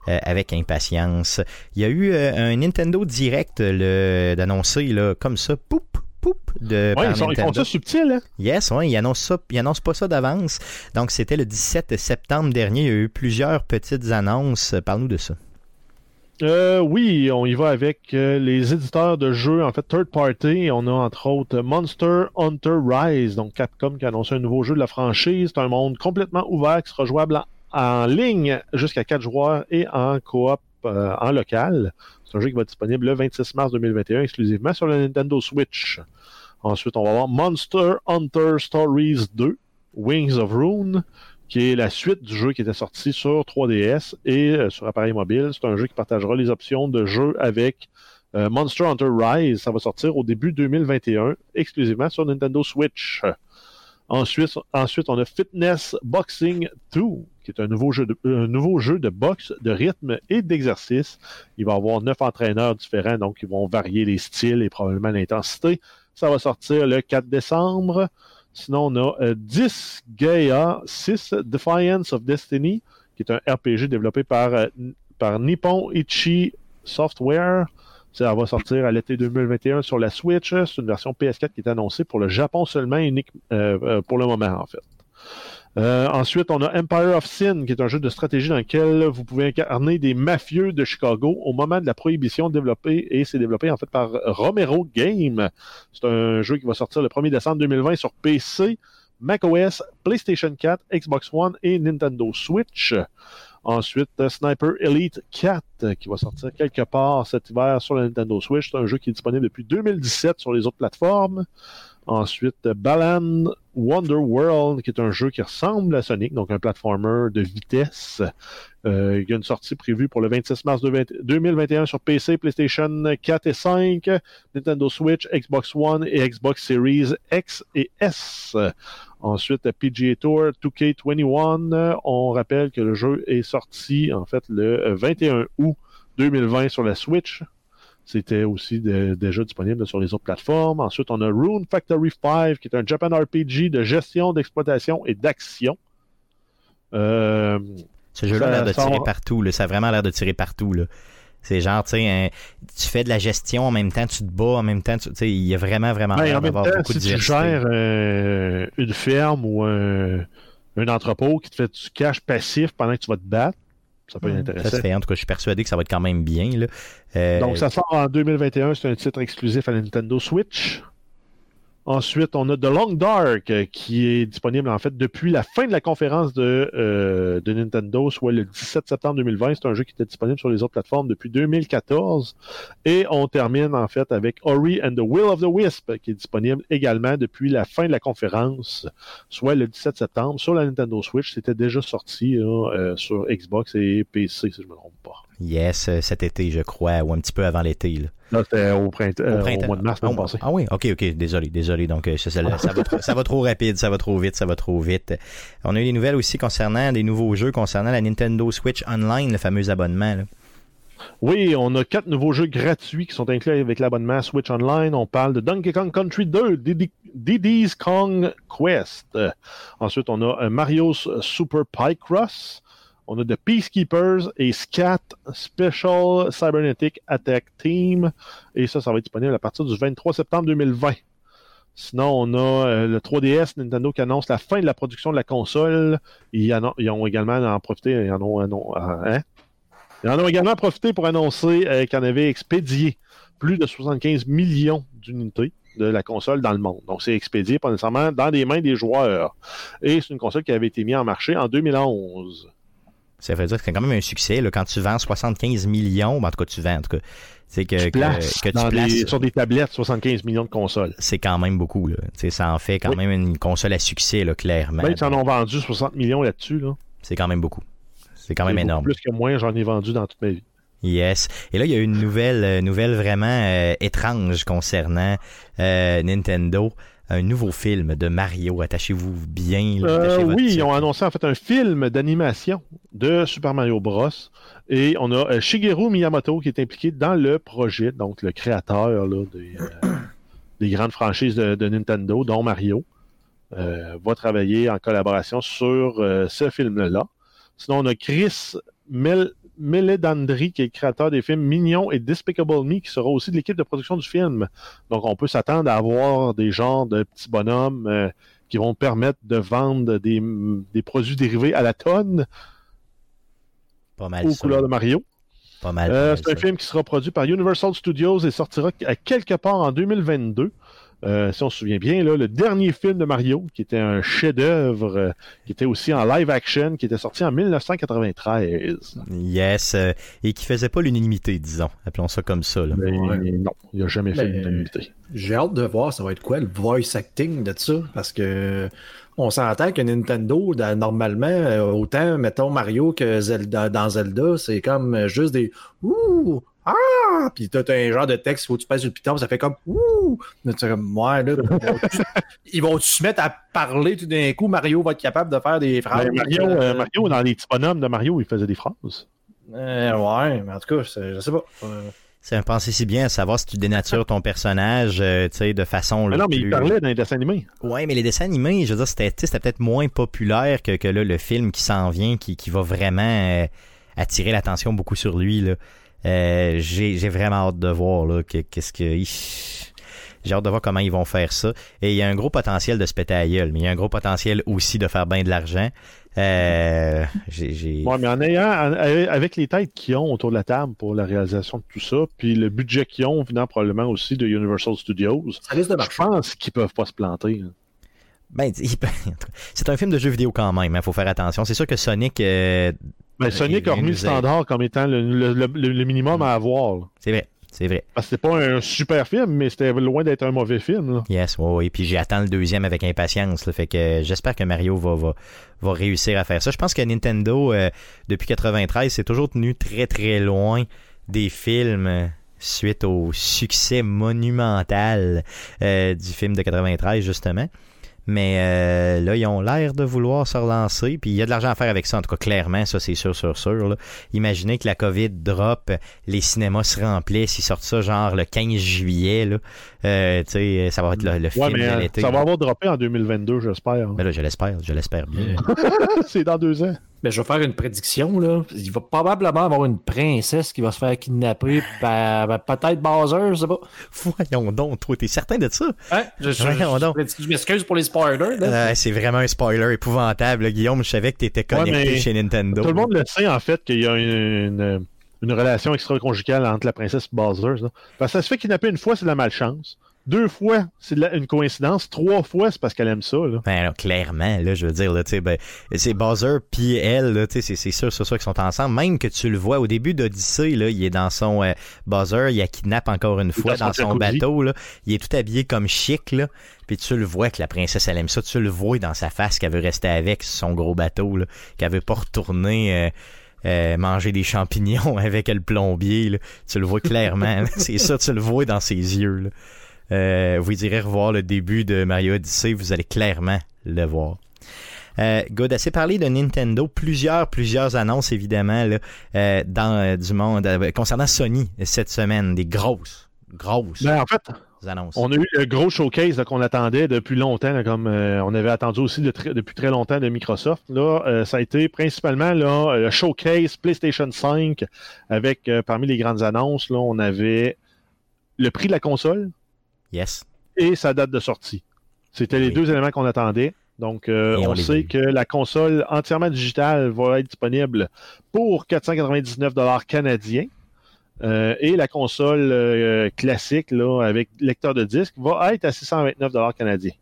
euh, avec impatience. Il y a eu un Nintendo Direct d'annoncer comme ça, poup, de ouais, ils, font ça subtil, hein? Yes, ouais, ils annoncent ça, ils annoncent pas ça d'avance. Donc c'était le 17 septembre dernier, il y a eu plusieurs petites annonces. Parle-nous de ça. Euh, oui, on y va avec euh, les éditeurs de jeux, en fait, third party. On a entre autres Monster Hunter Rise, donc Capcom qui a annoncé un nouveau jeu de la franchise. C'est un monde complètement ouvert qui sera jouable en, ligne jusqu'à 4 joueurs et en coop euh, en local. C'est un jeu qui va être disponible le 26 mars 2021 exclusivement sur la Nintendo Switch. Ensuite, on va avoir Monster Hunter Stories 2, Wings of Rune, qui est la suite du jeu qui était sorti sur 3DS et euh, sur appareil mobile. C'est un jeu qui partagera les options de jeu avec euh, Monster Hunter Rise. Ça va sortir au début 2021, exclusivement sur Nintendo Switch. Ensuite, ensuite, on a Fitness Boxing 2, qui est un nouveau jeu de, un nouveau jeu de boxe, de rythme et d'exercice. Il va avoir neuf entraîneurs différents, donc ils vont varier les styles et probablement l'intensité. Ça va sortir le 4 décembre. Sinon, on a 10 euh, Gaia 6 Defiance of Destiny, qui est un RPG développé par, euh, par Nippon Ichi Software. Ça va sortir à l'été 2021 sur la Switch. C'est une version PS4 qui est annoncée pour le Japon seulement, unique euh, pour le moment en fait. Euh, ensuite, on a Empire of Sin, qui est un jeu de stratégie dans lequel vous pouvez incarner des mafieux de Chicago au moment de la prohibition développée, et c'est développé en fait par Romero Game. C'est un jeu qui va sortir le 1er décembre 2020 sur PC, macOS, PlayStation 4, Xbox One et Nintendo Switch. Ensuite, Sniper Elite 4 qui va sortir quelque part cet hiver sur la Nintendo Switch. C'est un jeu qui est disponible depuis 2017 sur les autres plateformes. Ensuite, Balan Wonder World, qui est un jeu qui ressemble à Sonic, donc un platformer de vitesse. Euh, il y a une sortie prévue pour le 26 mars 2021 sur PC, PlayStation 4 et 5, Nintendo Switch, Xbox One et Xbox Series X et S. Ensuite, PGA Tour 2K21. On rappelle que le jeu est sorti en fait le 21 août 2020 sur la Switch. C'était aussi déjà disponible sur les autres plateformes. Ensuite, on a Rune Factory 5, qui est un Japan RPG de gestion, d'exploitation et d'action. Euh, Ce jeu-là a l'air de tirer partout. Ça a vraiment l'air de tirer partout. C'est genre, tu sais, tu fais de la gestion en même temps, tu te bats en même temps. Tu sais, il y a vraiment, vraiment ben, l'air d'avoir beaucoup si de tu gères euh, une ferme ou un, un, entrepôt qui te fait du cash passif pendant que tu vas te battre, ça peut être intéressant. Ça fait, en tout cas, je suis persuadé que ça va être quand même bien. Là. Euh, Donc, ça sort en 2021. C'est un titre exclusif à la Nintendo Switch. Ensuite, on a The Long Dark euh, qui est disponible en fait depuis la fin de la conférence de, euh, Nintendo, soit le 17 septembre 2020. C'est un jeu qui était disponible sur les autres plateformes depuis 2014. Et on termine en fait avec Ori and the Will of the Wisp qui est disponible également depuis la fin de la conférence, soit le 17 septembre sur la Nintendo Switch. C'était déjà sorti euh, sur Xbox et PC, si je ne me trompe pas. Yes, cet été, je crois, ou un petit peu avant l'été. Là, c'était au, printemps, au, mois de mars, ah, passé. Ah oui, ok, ok, désolé, désolé. Donc, euh, ça, ça, va trop, ça va trop rapide, ça va trop vite, ça va trop vite. On a eu des nouvelles aussi concernant des nouveaux jeux concernant la Nintendo Switch Online, le fameux abonnement. Oui, on a quatre nouveaux jeux gratuits qui sont inclus avec l'abonnement Switch Online. On parle de Donkey Kong Country 2, Diddy's Kong Quest. ensuite, on a euh, Mario's Super Picross. On a The Peacekeepers et SCAT Special Cybernetic Attack Team. Et ça, ça va être disponible à partir du 23 septembre 2020. Sinon, on a euh, le 3DS Nintendo qui annonce la fin de la production de la console. Ils, ont également en profité. Ils en ont, euh, hein? ils en ont également profité pour annoncer euh, qu'ils en avaient expédié plus de 75 millions d'unités de la console dans le monde. Donc, c'est expédié pas nécessairement dans les mains des joueurs. Et c'est une console qui avait été mise en marché en 2011. Ça veut dire que c'est quand même un succès. Là, quand tu vends 75 millions, ben, en tout cas, tu vends, en tout cas. C'est que, tu places, que, tu places sur des tablettes 75 millions de consoles. C'est quand même beaucoup. Là. ça en fait quand même une console à succès, là, clairement. Ben, ils en ont vendu 60 millions là-dessus. Là. C'est quand même beaucoup. C'est quand même énorme. Plus que moi, j'en ai vendu dans toute ma vie. Yes. Et là, il y a une nouvelle, euh, nouvelle vraiment euh, étrange concernant euh, Nintendo un nouveau film de Mario. Attachez-vous bien. Euh, oui, ils ont annoncé en fait un film d'animation de Super Mario Bros. Et on a euh, Shigeru Miyamoto qui est impliqué dans le projet, donc le créateur des, euh, <coughs> des, grandes franchises de, Nintendo, dont Mario, va travailler en collaboration sur ce film-là. Sinon, on a Chris Mel Meledandri, qui est le créateur des films Mignon et Despicable Me, qui sera aussi de l'équipe de production du film. Donc, on peut s'attendre à avoir des genres de petits bonhommes euh, qui vont permettre de vendre des, produits dérivés à la tonne. Pas mal. Aux couleurs de Mario. Pas mal. Euh, c'est un film qui sera produit par Universal Studios et sortira à quelque part en 2022. Euh, si on se souvient bien, là, le dernier film de Mario, qui était un chef-d'œuvre, euh, qui était aussi en live action, qui était sorti en 1993. Yes, euh, et qui faisait pas l'unanimité, disons. Appelons ça comme ça. Là. non, il n'a jamais fait l'unanimité. J'ai hâte de voir ça va être quoi le voice acting de ça, parce que on s'entend que Nintendo, normalement, autant, mettons, Mario que Zelda, dans Zelda, c'est comme juste des Ouh, ah! Puis t'as un genre de texte, il faut que tu passes le piton, ça fait comme Ouh! Tu comme, ouais, là, ils vont <laughs> se mettre à parler tout d'un coup, Mario va être capable de faire des phrases. Mario, euh, Mario, dans les petits bonhommes de Mario, il faisait des phrases. Euh, ouais, mais en tout cas, je sais pas. C'est un pensée si bien à savoir si tu dénatures ton personnage euh, tu sais, de façon. Mais non, mais il parlait dans les dessins animés. Ouais, mais les dessins animés, je veux dire, c'était peut-être moins populaire que, que là, le film qui s'en vient, qui, qui va vraiment attirer l'attention beaucoup sur lui. Là. Euh, j'ai vraiment hâte de voir là qu'est-ce que j'ai hâte de voir comment ils vont faire ça. Et il y a un gros potentiel de se péter à gueule, mais il y a un gros potentiel aussi de faire bien de l'argent. Euh, j'ai, mais en ayant, avec les têtes qu'ils ont autour de la table pour la réalisation de tout ça, puis le budget qu'ils ont venant probablement aussi de Universal Studios, je pense qu'ils peuvent pas se planter. Ben, <laughs> c'est un film de jeu vidéo quand même, il hein, faut faire attention. C'est sûr que Sonic. Euh, ben, Sonic a remis le standard comme étant le, minimum à avoir. C'est vrai. C'est vrai. Parce que c'était pas un super film, mais c'était loin d'être un mauvais film. Yes, oui, Et puis j'attends le deuxième avec impatience. fait que j'espère que Mario va, va, va, réussir à faire ça. Je pense que Nintendo, euh, depuis 93, s'est toujours tenu très très loin des films euh, suite au succès monumental euh, du film de 93, justement. Mais euh, là, ils ont l'air de vouloir se relancer. Puis il y a de l'argent à faire avec ça, en tout cas, clairement, ça c'est sûr, sûr, sûr. Imaginez que la COVID drop, les cinémas se remplissent, ils sortent ça genre le 15 juillet. Là. Euh, ça va être le, film de l'été. Ça va avoir droppé en 2022, j'espère. Mais ben là, je l'espère, je l'espère bien. <laughs> c'est dans deux ans. Ben, je vais faire une prédiction. Là. Il va probablement avoir une princesse qui va se faire kidnapper par peut-être Bowser, je sais pas. Voyons donc, toi, t'es certain de ça? Hein? Je, je, m'excuse pour les spoilers. Euh, c'est vraiment un spoiler épouvantable. Guillaume, je savais que t'étais connecté chez Nintendo. Tout le monde le sait, en fait, qu'il y a une, une, relation extra-conjugale entre la princesse et Bowser. Parce que ça se fait kidnapper une fois, c'est de la malchance. Deux fois, c'est une coïncidence. Trois fois, c'est parce qu'elle aime ça. Là. Ben, clairement, là, je veux dire, là, ben, c'est Bowser puis elle, c'est, sûr, c'est sûr qu'ils sont ensemble. Même que tu le vois au début d'Odyssey, là, il est dans son euh, Bowser, il a kidnappe encore une fois dans, son bateau. Là. Il est tout habillé comme chic, là. Puis tu le vois que la princesse, elle aime ça. Tu le vois dans sa face qu'elle veut rester avec son gros bateau, là, qu'elle veut pas retourner. Euh, euh, manger des champignons <laughs> avec le plombier. Là. Tu le vois clairement. c'est ça, tu le vois dans ses yeux. Là. Euh, vous irez revoir le début de Mario Odyssey, vous allez clairement le voir. Euh, good, assez parlé de Nintendo, plusieurs, plusieurs annonces évidemment là, euh, dans euh, du monde concernant Sony cette semaine, des grosses, grosses. Ben, en fait, annonces. On a eu le gros showcase qu'on attendait depuis longtemps, comme on avait attendu aussi depuis très longtemps de Microsoft. Là, ça a été principalement là, le showcase PlayStation 5 avec parmi les grandes annonces, là, on avait le prix de la console, Yes. Et sa date de sortie. C'était les deux éléments qu'on attendait. Donc, euh, on, sait que la console entièrement digitale va être disponible pour 499 dollars canadiens. Euh, et la console euh, classique là, avec lecteur de disque va être à 629 dollars canadiens.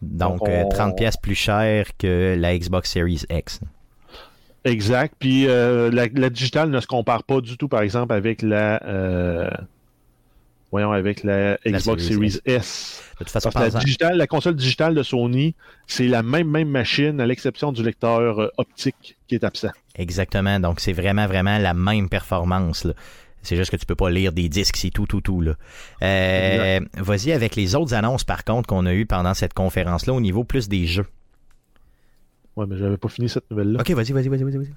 Donc, 30 pièces plus cher que la Xbox Series X. Exact. Puis la, la, digitale ne se compare pas du tout, par exemple, avec la voyons, avec la Xbox Series, S. De toute façon, la, la console digitale de Sony, c'est la même, même machine, à l'exception du lecteur euh, optique qui est absent. Exactement. Donc, c'est vraiment, vraiment la même performance. C'est juste que tu peux pas lire des disques, c'est tout, tout, tout. Là. Euh, vas-y avec les autres annonces, par contre, qu'on a eues pendant cette conférence-là, au niveau plus des jeux. Ouais, mais j'avais pas fini cette nouvelle-là. Ok, vas-y, vas-y, vas-y, vas-y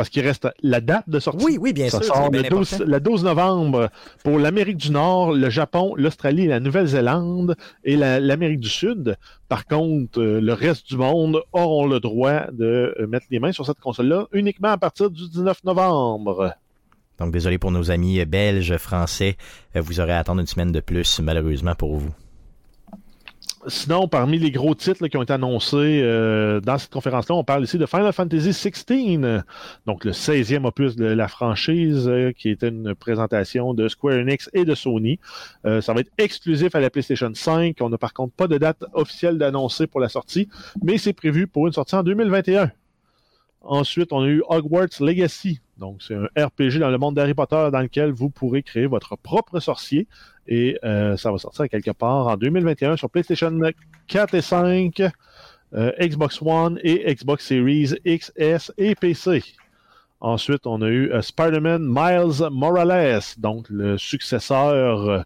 parce qu'il reste la date de sortie. Oui, oui, bien ça sûr. Sort le, 12, 12, novembre pour l'Amérique du Nord, le Japon, l'Australie, la Nouvelle-Zélande et l'Amérique du Sud. Par contre, euh, le reste du monde auront le droit de euh, mettre les mains sur cette console-là uniquement à partir du 19 novembre. Donc, désolé pour nos amis belges, français. Euh, vous aurez à attendre une semaine de plus, malheureusement pour vous. Sinon, parmi les gros titres qui ont été annoncés euh, dans cette conférence-là, on parle ici de Final Fantasy XVI, donc le 16e opus de la franchise, euh, qui était une présentation de Square Enix et de Sony. Euh, ça va être exclusif à la PlayStation 5. On n'a par contre pas de date officielle d'annoncer pour la sortie, mais c'est prévu pour une sortie en 2021. Ensuite, on a eu Hogwarts Legacy. Donc, c'est un RPG dans le monde d'Harry Potter dans lequel vous pourrez créer votre propre sorcier. Et euh, ça va sortir quelque part en 2021 sur PlayStation 4 et 5, euh, Xbox One et Xbox Series XS et PC. Ensuite, on a eu euh, Spider-Man Miles Morales, donc le successeur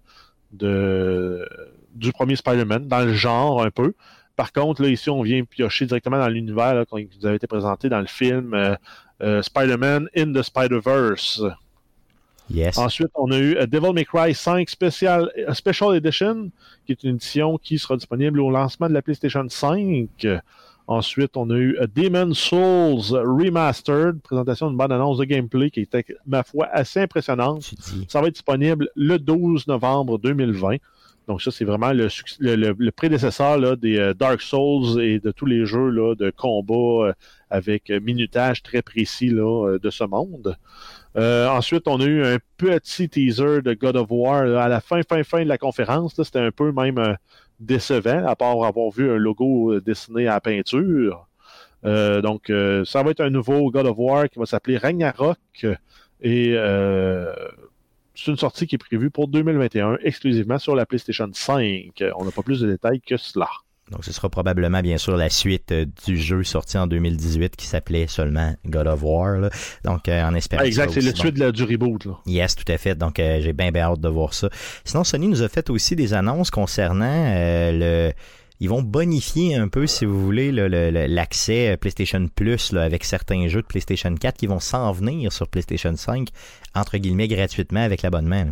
du premier Spider-Man, dans le genre un peu. Par contre, là, ici, on vient piocher directement dans l'univers qui vous avait été présenté dans le film Spider-Man in the Spider-Verse. Yes. Ensuite, on a eu euh, Devil May Cry 5 Special, Special Edition, qui est une édition qui sera disponible au lancement de la PlayStation 5. Ensuite, on a eu Demon Souls Remastered, présentation d'une bonne annonce de gameplay qui était, ma foi, assez impressionnante. Ça va être disponible le 12 novembre 2020. Donc ça, c'est vraiment le, prédécesseur des euh, Dark Souls et de tous les jeux là, de combat euh, avec minutage très précis là, euh, de ce monde. ensuite, on a eu un petit teaser de God of War à la fin, fin, fin de la conférence. C'était un peu même décevant, à part avoir vu un logo dessiné à peinture. donc, ça va être un nouveau God of War qui va s'appeler Ragnarok. Et c'est une sortie qui est prévue pour 2021 exclusivement sur la PlayStation 5. On n'a pas plus de détails que cela. Donc, ce sera probablement, bien sûr, la suite euh, du jeu sorti en 2018 qui s'appelait seulement God of War. Donc, euh, en espérant. Ah, exact, c'est le suite du reboot. Là. Yes, tout à fait. Donc, euh, j'ai bien, bien hâte de voir ça. Sinon, Sony nous a fait aussi des annonces concernant le ils vont bonifier un peu, si vous voulez, l'accès PlayStation Plus avec certains jeux de PlayStation 4 qui vont s'en venir sur PlayStation 5, entre guillemets, gratuitement avec l'abonnement.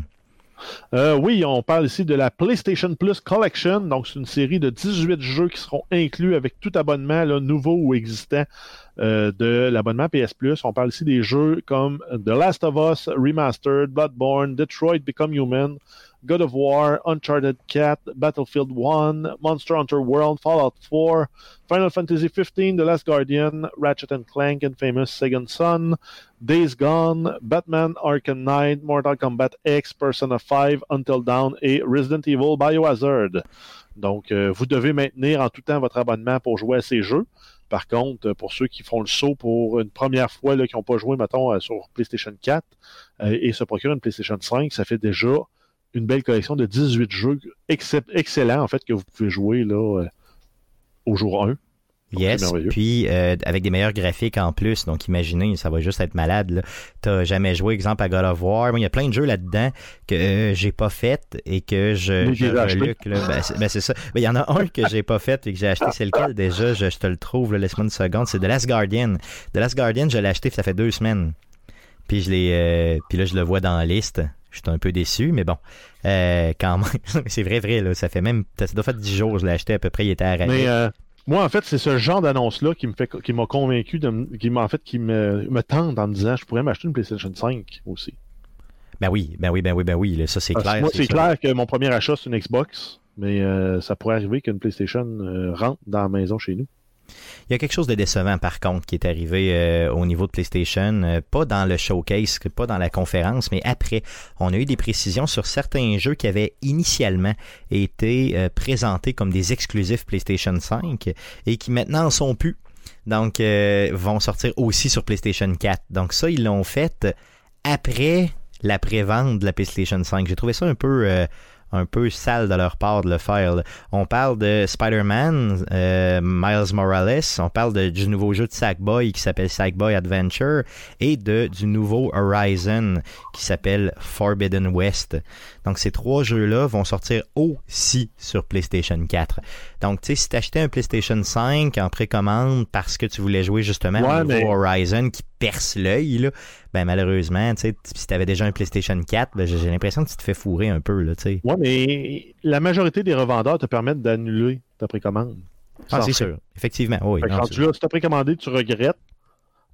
Euh, oui, on parle ici de la PlayStation Plus Collection. Donc, c'est une série de 18 jeux qui seront inclus avec tout abonnement nouveau ou existant euh, de l'abonnement PS Plus. On parle ici des jeux comme The Last of Us Remastered, Bloodborne, Detroit Become Human, God of War, Uncharted 4, Battlefield 1, Monster Hunter World, Fallout 4, Final Fantasy 15, The Last Guardian, Ratchet and Clank, Infamous Second Son, Days Gone, Batman Arkham Knight, Mortal Kombat X, Persona 5, Until Dawn et Resident Evil Biohazard. Donc, euh, vous devez maintenir en tout temps votre abonnement pour jouer à ces jeux. Par contre, pour ceux qui font le saut pour une première fois, là, qui n'ont pas joué, mettons, euh, sur PlayStation 4 euh, et se procurent une PlayStation 5, ça fait déjà une belle collection de 18 jeux excellents, en fait, que vous pouvez jouer là, euh, au jour 1. Yes, puis euh, avec des meilleurs graphiques en plus, donc imaginez, ça va juste être malade. T'as jamais joué, exemple, à God of War. il y a plein de jeux là-dedans que euh, j'ai pas fait et que je, je Ben, ben, c'est ça. Ben, il y en a un que j'ai pas fait et que j'ai acheté. C'est lequel déjà? Je, te le trouve, laisse-moi une seconde. C'est The Last Guardian. The Last Guardian, je l'ai acheté, ça fait deux semaines. Puis je l'ai, puis là, je le vois dans la liste. Je suis un peu déçu, mais bon, euh, quand même. <laughs> c'est vrai, vrai, là, ça fait même, ça doit faire 10 jours, je l'ai acheté à peu près, il était à Mais euh, moi, en fait, c'est ce genre d'annonce-là qui me fait, qui m'a convaincu, de, qui m'a, en fait, qui me, me tente en me disant, je pourrais m'acheter une PlayStation 5 aussi. Ben oui, ben oui, ben oui, ben oui, ça c'est clair. Moi, c'est, clair que mon premier achat, c'est une Xbox, mais euh, ça pourrait arriver qu'une PlayStation rentre dans la maison chez nous. Il y a quelque chose de décevant par contre qui est arrivé euh, au niveau de PlayStation, euh, pas dans le showcase, pas dans la conférence, mais après. On a eu des précisions sur certains jeux qui avaient initialement été euh, présentés comme des exclusifs PlayStation 5 et qui maintenant en sont plus. Donc vont sortir aussi sur PlayStation 4. Donc ça ils l'ont fait après la prévente de la PlayStation 5. J'ai trouvé ça un peu un peu sale de leur part de le faire. On parle de Spider-Man, euh, Miles Morales, on parle de, du nouveau jeu de Sackboy qui s'appelle Sackboy Adventure et de, du nouveau Horizon qui s'appelle Forbidden West. Donc ces trois jeux-là vont sortir aussi sur PlayStation 4. Donc tu sais, si t'achetais un PlayStation 5 en précommande parce que tu voulais jouer justement nouveau Horizon qui perce l'œil, ben malheureusement, tu sais, si t'avais déjà un PlayStation 4, ben, j'ai l'impression que tu te fais fourrer un peu, là, tu sais. Ouais, mais la majorité des revendeurs te permettent d'annuler ta précommande. Ah, c'est sûr. Effectivement, oui. quand tu as précommandé, tu regrettes,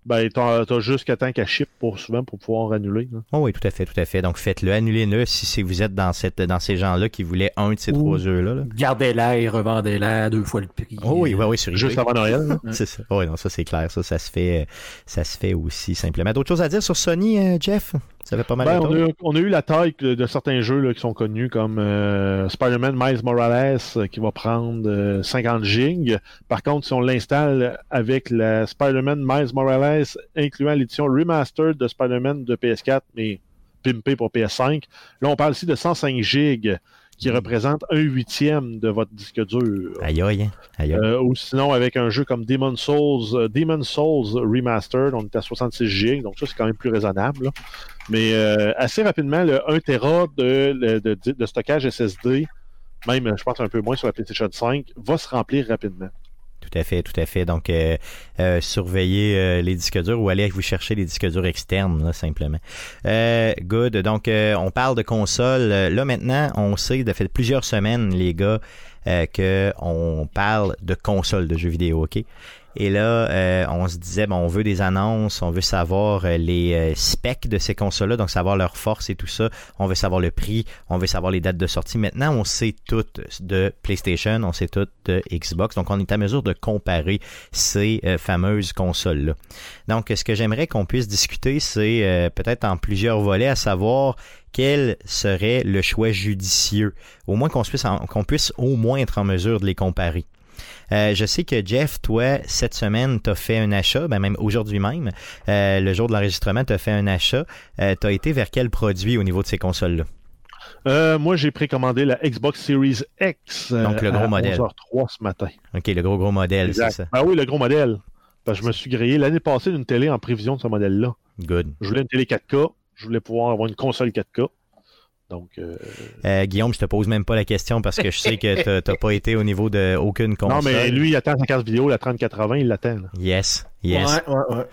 ben, t'as as jusqu'à temps qu'elle ship pour souvent pour pouvoir annuler. Oh oui, tout à fait, tout à fait. Donc faites-le, annulez-le si, vous êtes dans cette dans ces gens-là qui voulaient un de ces trois jeux-là. Gardez-la et revendez-la deux fois le prix. Oh oui, oui, oui, sur Juste avant Noël. <laughs> c'est ça. Oui, non, ça c'est clair. Ça, ça se fait ça se fait aussi simplement. D'autres choses à dire sur Sony, euh, Jeff? Ça fait pas mal ben, on, a, on, a, eu la taille de, certains jeux là, qui sont connus comme euh, Spider-Man Miles Morales euh, qui va prendre 50 gigs. Par contre, si on l'installe avec la Spider-Man Miles Morales incluant l'édition remastered de Spider-Man de PS4, mais pimpé pour PS5. Là, on parle ici de 105 gigs qui représente un huitième de votre disque dur. Aïe aïe. aïe, euh, ou sinon, avec un jeu comme Demon Souls, euh, Demon Souls Remastered, on est à 66 gigs, donc ça, c'est quand même plus raisonnable. Mais euh, assez rapidement, le 1 Tera de, de, de, stockage SSD, même, je pense, un peu moins sur la PlayStation 5, va se remplir rapidement. Tout à fait, tout à fait. Donc, euh, euh, surveillez euh, les disques durs ou allez vous chercher les disques durs externes, simplement. good. Donc, on parle de console. Là, maintenant, on sait, de fait plusieurs semaines, les gars, qu'on parle de console de jeux vidéo, OK? Et là, euh, on se disait, bon, on veut des annonces, on veut savoir euh, les euh, specs de ces consoles-là, donc savoir leur force et tout ça. On veut savoir le prix, on veut savoir les dates de sortie. Maintenant, on sait tout de PlayStation, on sait tout de Xbox, donc on est à mesure de comparer ces fameuses consoles-là. Donc, ce que j'aimerais qu'on puisse discuter, c'est peut-être en plusieurs volets, à savoir quel serait le choix judicieux? Au moins qu'on puisse, qu'on puisse au moins être en mesure de les comparer. Euh, je sais que Jeff, toi, cette semaine, t'as fait un achat, ben même aujourd'hui même, euh, le jour de l'enregistrement, t'as fait un achat. Euh, t'as été vers quel produit au niveau de ces consoles-là? Euh, moi, j'ai précommandé la Xbox Series X. Donc, le gros à modèle. 11h03 ce matin. OK, le gros gros modèle, c'est ça. Ah oui, le gros modèle. Parce que je me suis grillé l'année passée d'une télé en prévision de ce modèle-là. Good. Je voulais une télé 4K. Je voulais pouvoir avoir une console 4K. Donc, euh, Euh, Guillaume, je te pose même pas la question parce que je sais que t'as- pas été au niveau de aucune console. non, mais lui, il attend sa carte vidéo, la 3080, il l'attend. Yes, yes. Ouais, ouais, ouais.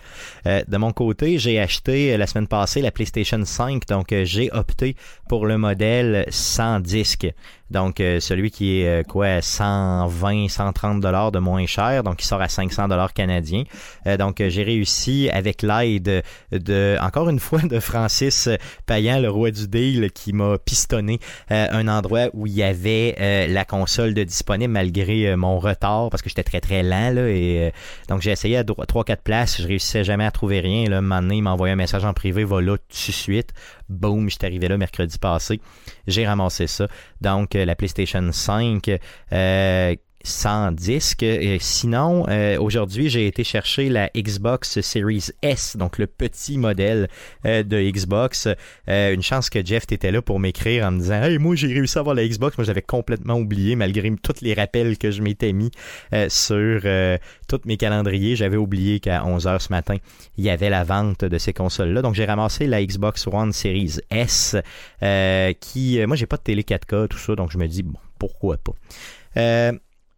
Euh, de mon côté, j'ai acheté euh, la semaine passée la PlayStation 5, donc euh, j'ai opté pour le modèle sans disque. Donc euh, celui qui est euh, quoi 120 130 dollars de moins cher, donc il sort à 500 dollars canadiens. Euh, donc euh, j'ai réussi avec l'aide de encore une fois de Francis Payan, le roi du deal qui m'a pistonné un endroit où il y avait la console de disponible malgré mon retard parce que j'étais très très lent et donc j'ai essayé à 3-4 places, je réussissais jamais à trouver rien. Là, il m'a envoyé un message en privé, va là tout de suite. Boum, j'étais arrivé là mercredi passé. J'ai ramassé ça. Donc euh, la PlayStation 5 euh, sans disque. Et sinon, euh, aujourd'hui, j'ai été chercher la Xbox Series S, donc le petit modèle euh, de Xbox. Euh, une chance que Jeff était là pour m'écrire en me disant Hey, moi j'ai réussi à avoir la Xbox. Moi j'avais complètement oublié, malgré tous les rappels que je m'étais mis euh, sur euh, tous mes calendriers. J'avais oublié qu'à 11h ce matin, il y avait la vente de ces consoles-là. Donc j'ai ramassé la Xbox One Series S, euh, qui, euh, moi j'ai pas de télé 4K, tout ça, donc je me dis, bon, pourquoi pas?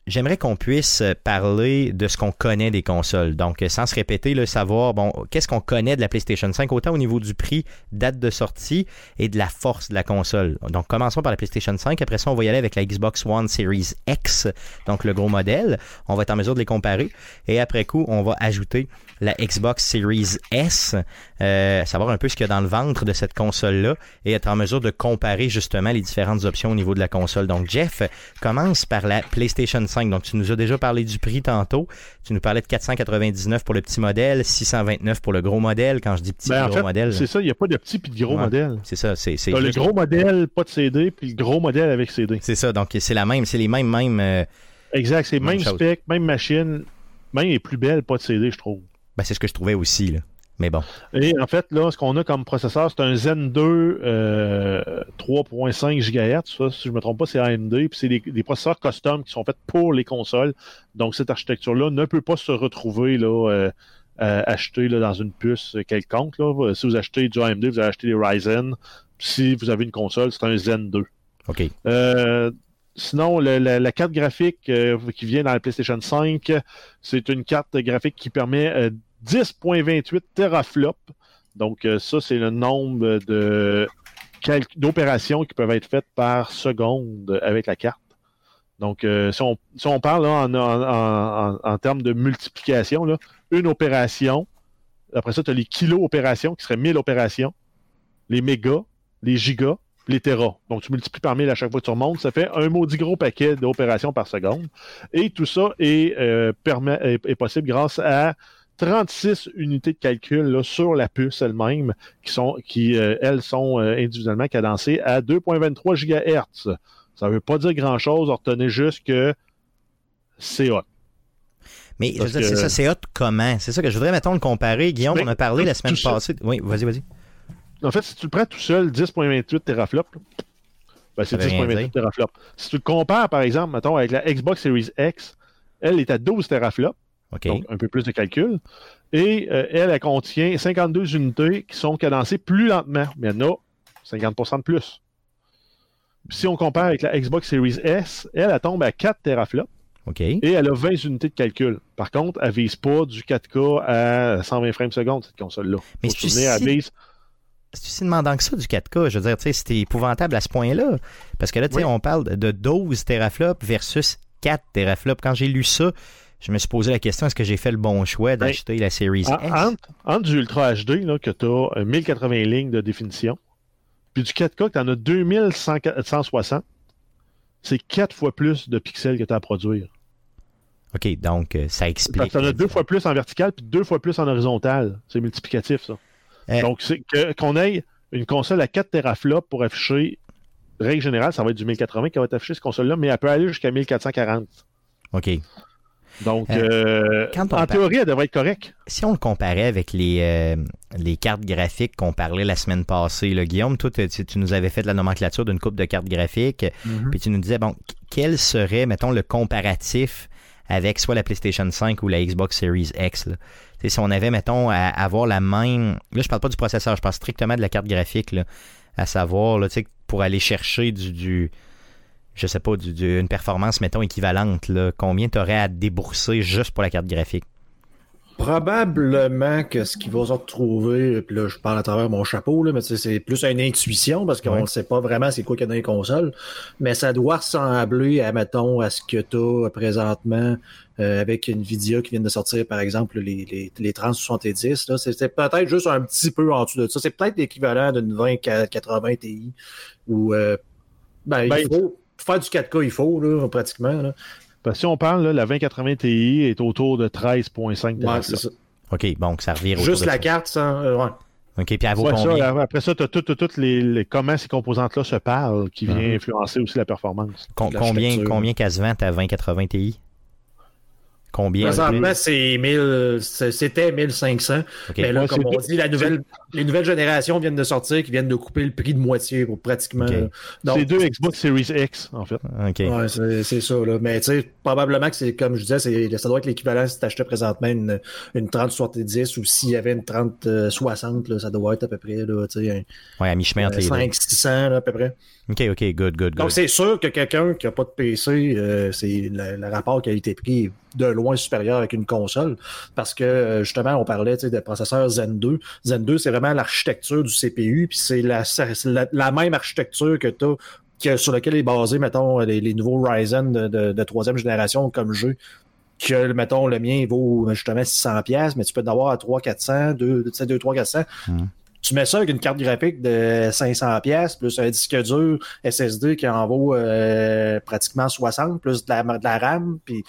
Euh, J'aimerais qu'on puisse parler de ce qu'on connaît des consoles. Donc, sans se répéter, le savoir, bon, qu'est-ce qu'on connaît de la PlayStation 5, autant au niveau du prix, date de sortie et de la force de la console. Donc, commençons par la PlayStation 5. Après ça, on va y aller avec la Xbox One Series X, donc le gros modèle. On va être en mesure de les comparer. Et après coup, on va ajouter la Xbox Series S, euh, savoir un peu ce qu'il y a dans le ventre de cette console-là et être en mesure de comparer justement les différentes options au niveau de la console. Donc, Jeff, commence par la PlayStation 5. Donc, tu nous as déjà parlé du prix tantôt. Tu nous parlais de 499 pour le petit modèle, 629 pour le gros modèle. Quand je dis petit Ben, en gros fait, modèle, c'est ça, il n'y a pas de petit puis de gros Ouais. modèle. c'est ça. C'est T'as le juste- gros modèle, pas de CD, puis le gros modèle avec CD. C'est ça. Donc, c'est la même. C'est les mêmes, mêmes. euh, Exact, c'est Même même spec, même machine, même est plus belle, pas de CD, je trouve. ben, c'est ce que je trouvais aussi. Là. Mais bon. Et en fait, là, ce qu'on a comme processeur, c'est un Zen 2 euh, 3.5 GHz. Ça, si je ne me trompe pas, c'est AMD. Puis c'est des, des processeurs custom qui sont faits pour les consoles. Donc, cette architecture-là ne peut pas se retrouver là, euh, euh, achetée là, dans une puce quelconque. Là. Si vous achetez du AMD, vous allez acheter des Ryzen. Si vous avez une console, c'est un Zen 2. OK. Euh, sinon, le- la, la carte graphique euh, qui vient dans la PlayStation 5, c'est une carte graphique qui permet euh, 10.28 teraflops. Donc, euh, ça, c'est le nombre de d'opérations qui peuvent être faites par seconde avec la carte. Donc, euh, si, on, parle en, en- en- en termes de multiplication, là, une opération, après ça, tu as les kilos opérations qui seraient 1000 opérations, les mégas, les gigas, les terras. Donc, tu multiplies par 1000 à chaque fois que tu remontes, ça fait un maudit gros paquet d'opérations par seconde. Et tout ça est, euh, permet, est possible grâce à 36 unités de calcul là, sur la puce elle-même, qui, sont, qui euh, elles, sont euh, individuellement cadencées à 2.23 GHz. Ça ne veut pas dire grand-chose, retenez juste que c'est hot. Mais je veux c'est ça, c'est hot comment? C'est ça que je voudrais, mettons, le comparer. Guillaume, on a parlé la semaine passée. Oui, vas-y, vas-y. En fait, si tu le prends tout seul, 10.28 teraflops, ben, c'est Ça veut rien 10.28 dire. teraflops. Si tu le compares, par exemple, mettons, avec la Xbox Series X, elle est à 12 teraflops, Donc un peu plus de calcul. Et euh, elle, elle contient 52 unités qui sont cadencées plus lentement, mais il y en a 50% de plus. Puis si on compare avec la Xbox Series S, elle, elle tombe à 4 teraflops et elle a 20 unités de calcul. Par contre, elle vise pas du 4K à 120 frames seconde, cette console-là. Mais c'est-tu souvenir, elle si- vise C'est aussi demandant que ça du 4K. Je veux dire, tu sais, c'était épouvantable à ce point-là. Parce que là, tu sais, Oui. on parle de 12 teraflops versus 4 teraflops. Quand j'ai lu ça, je me suis posé la question est-ce que j'ai fait le bon choix d'acheter la Series En- S Entre, entre du Ultra HD, là, que tu as 1080 lignes de définition, puis du 4K, que tu en as 2160, c'est 4 fois plus de pixels que tu as à produire. OK, donc euh, ça explique. Tu en as deux fois plus en vertical, puis deux fois plus en horizontal. C'est multiplicatif, ça. Euh. Donc, qu'on ait une console à 4 teraflops pour afficher, règle générale, ça va être du 1080 qui va être affiché, cette console-là, mais elle peut aller jusqu'à 1440. OK. Donc, euh, en théorie, elle devrait être correcte. Si on le comparait avec les, euh, les cartes graphiques qu'on parlait la semaine passée, là, Guillaume, toi, tu, nous avais fait la nomenclature d'une coupe de cartes graphiques, mm-hmm. puis tu nous disais, bon, quel serait, mettons, le comparatif avec soit la PlayStation 5 ou la Xbox Series X. Là? Si on avait, mettons, à avoir la même. Là, je parle pas du processeur, je parle strictement de la carte graphique, là, à savoir, là, pour aller chercher du, du je sais pas, du, une performance, mettons, équivalente, là, combien tu aurais à débourser juste pour la carte graphique? Probablement que ce qu'il va se retrouver, puis là je parle à travers mon chapeau, là, mais c'est plus une intuition parce qu'on ne sait pas vraiment c'est quoi qu'il y a dans les consoles, mais ça doit ressembler à, mettons, à ce que tu as présentement euh, avec Nvidia qui vient de sortir, par exemple, les, les, les 3070. C'est peut-être juste un petit peu en dessous de ça. C'est peut-être l'équivalent d'une 2080 Ti ou euh, ben, ben, il faut faire du 4K, il faut, là, pratiquement. Là si on parle, la 2080 Ti est autour de 13,5 ouais, c'est ça. OK, bon, ça revient Juste la carte, ça, euh, ouais. OK, puis combien? après ça, tu as toutes les, comment ces composantes-là se parlent qui vient uh-huh. influencer aussi la performance. combien, combien qu'elle se vend ta 2080 Ti? Combien? Présentement, c'est 1000, c'était 1500. Mais là, comme on dit, la nouvelle, les nouvelles générations viennent de sortir, qui viennent de couper le prix de moitié pour pratiquement. C'est deux Xbox Series X, en fait. Ouais, c'est ça. Là. Mais tu sais, probablement que c'est, comme je disais, ça doit être l'équivalent si tu achetais présentement une, une 3070 ou s'il y avait une 3060, ça doit être à peu près, là, tu sais, ouais, à mi-chemin entre les 5 600 à peu près. OK, OK, good, good, Donc, c'est sûr que quelqu'un qui n'a pas de PC, euh, c'est le, rapport qualité-prix de loin supérieur avec une console. Parce que, euh, justement, on parlait de processeur Zen 2. Zen 2, c'est vraiment l'architecture du CPU, puis c'est la, la, même architecture que tu as sur laquelle est basé, mettons, les, nouveaux Ryzen de, troisième génération comme jeu. Que, mettons, le mien, il vaut justement 600 pièces mais tu peux en avoir à 3 400, 2, 2 3 400. Tu mets ça avec une carte graphique de 500 pièces plus un disque dur SSD qui en vaut euh, pratiquement 60, plus de la, de la RAM, puis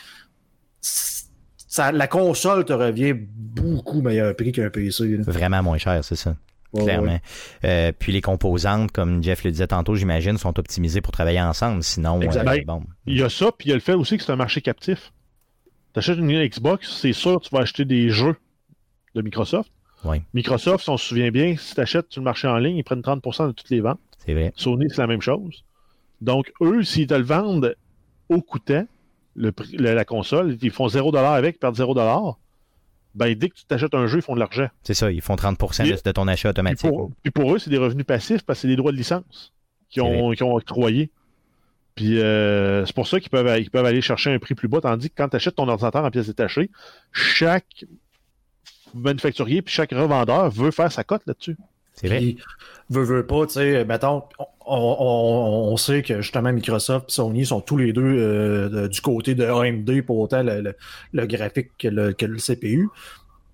la console te revient beaucoup meilleur prix qu'un PC. Vraiment moins cher, c'est ça. clairement. Euh, puis les composantes, comme Jeff le disait tantôt, j'imagine, sont optimisées pour travailler ensemble. Sinon, euh, bon. Il y a ça, puis il y a le fait aussi que c'est un marché captif. Tu achètes une Xbox, c'est sûr que tu vas acheter des jeux de Microsoft. Microsoft, si on se souvient bien, si tu achètes sur le marché en ligne, ils prennent 30% de toutes les ventes. C'est vrai. Sony, c'est la même chose. Donc, eux, s'ils te le vendent au coûtant, le, la console, ils font 0$ avec, ils perdent 0$. Ben, dès que tu t'achètes un jeu, ils font de l'argent. C'est ça, ils font 30% de, ton achat automatique. Puis pour, eux, c'est des revenus passifs parce que c'est des droits de licence qui ont, qui ont octroyé. Puis euh, c'est pour ça qu'ils peuvent, ils peuvent aller chercher un prix plus bas, tandis que quand tu achètes ton ordinateur en pièces détachées, chaque manufacturier puis chaque revendeur veut faire sa cote là-dessus. C'est vrai. veut, veut pas, tu sais, mettons, on, sait que justement Microsoft et Sony sont tous les deux euh, du côté de AMD pour autant le, graphique que le, que le CPU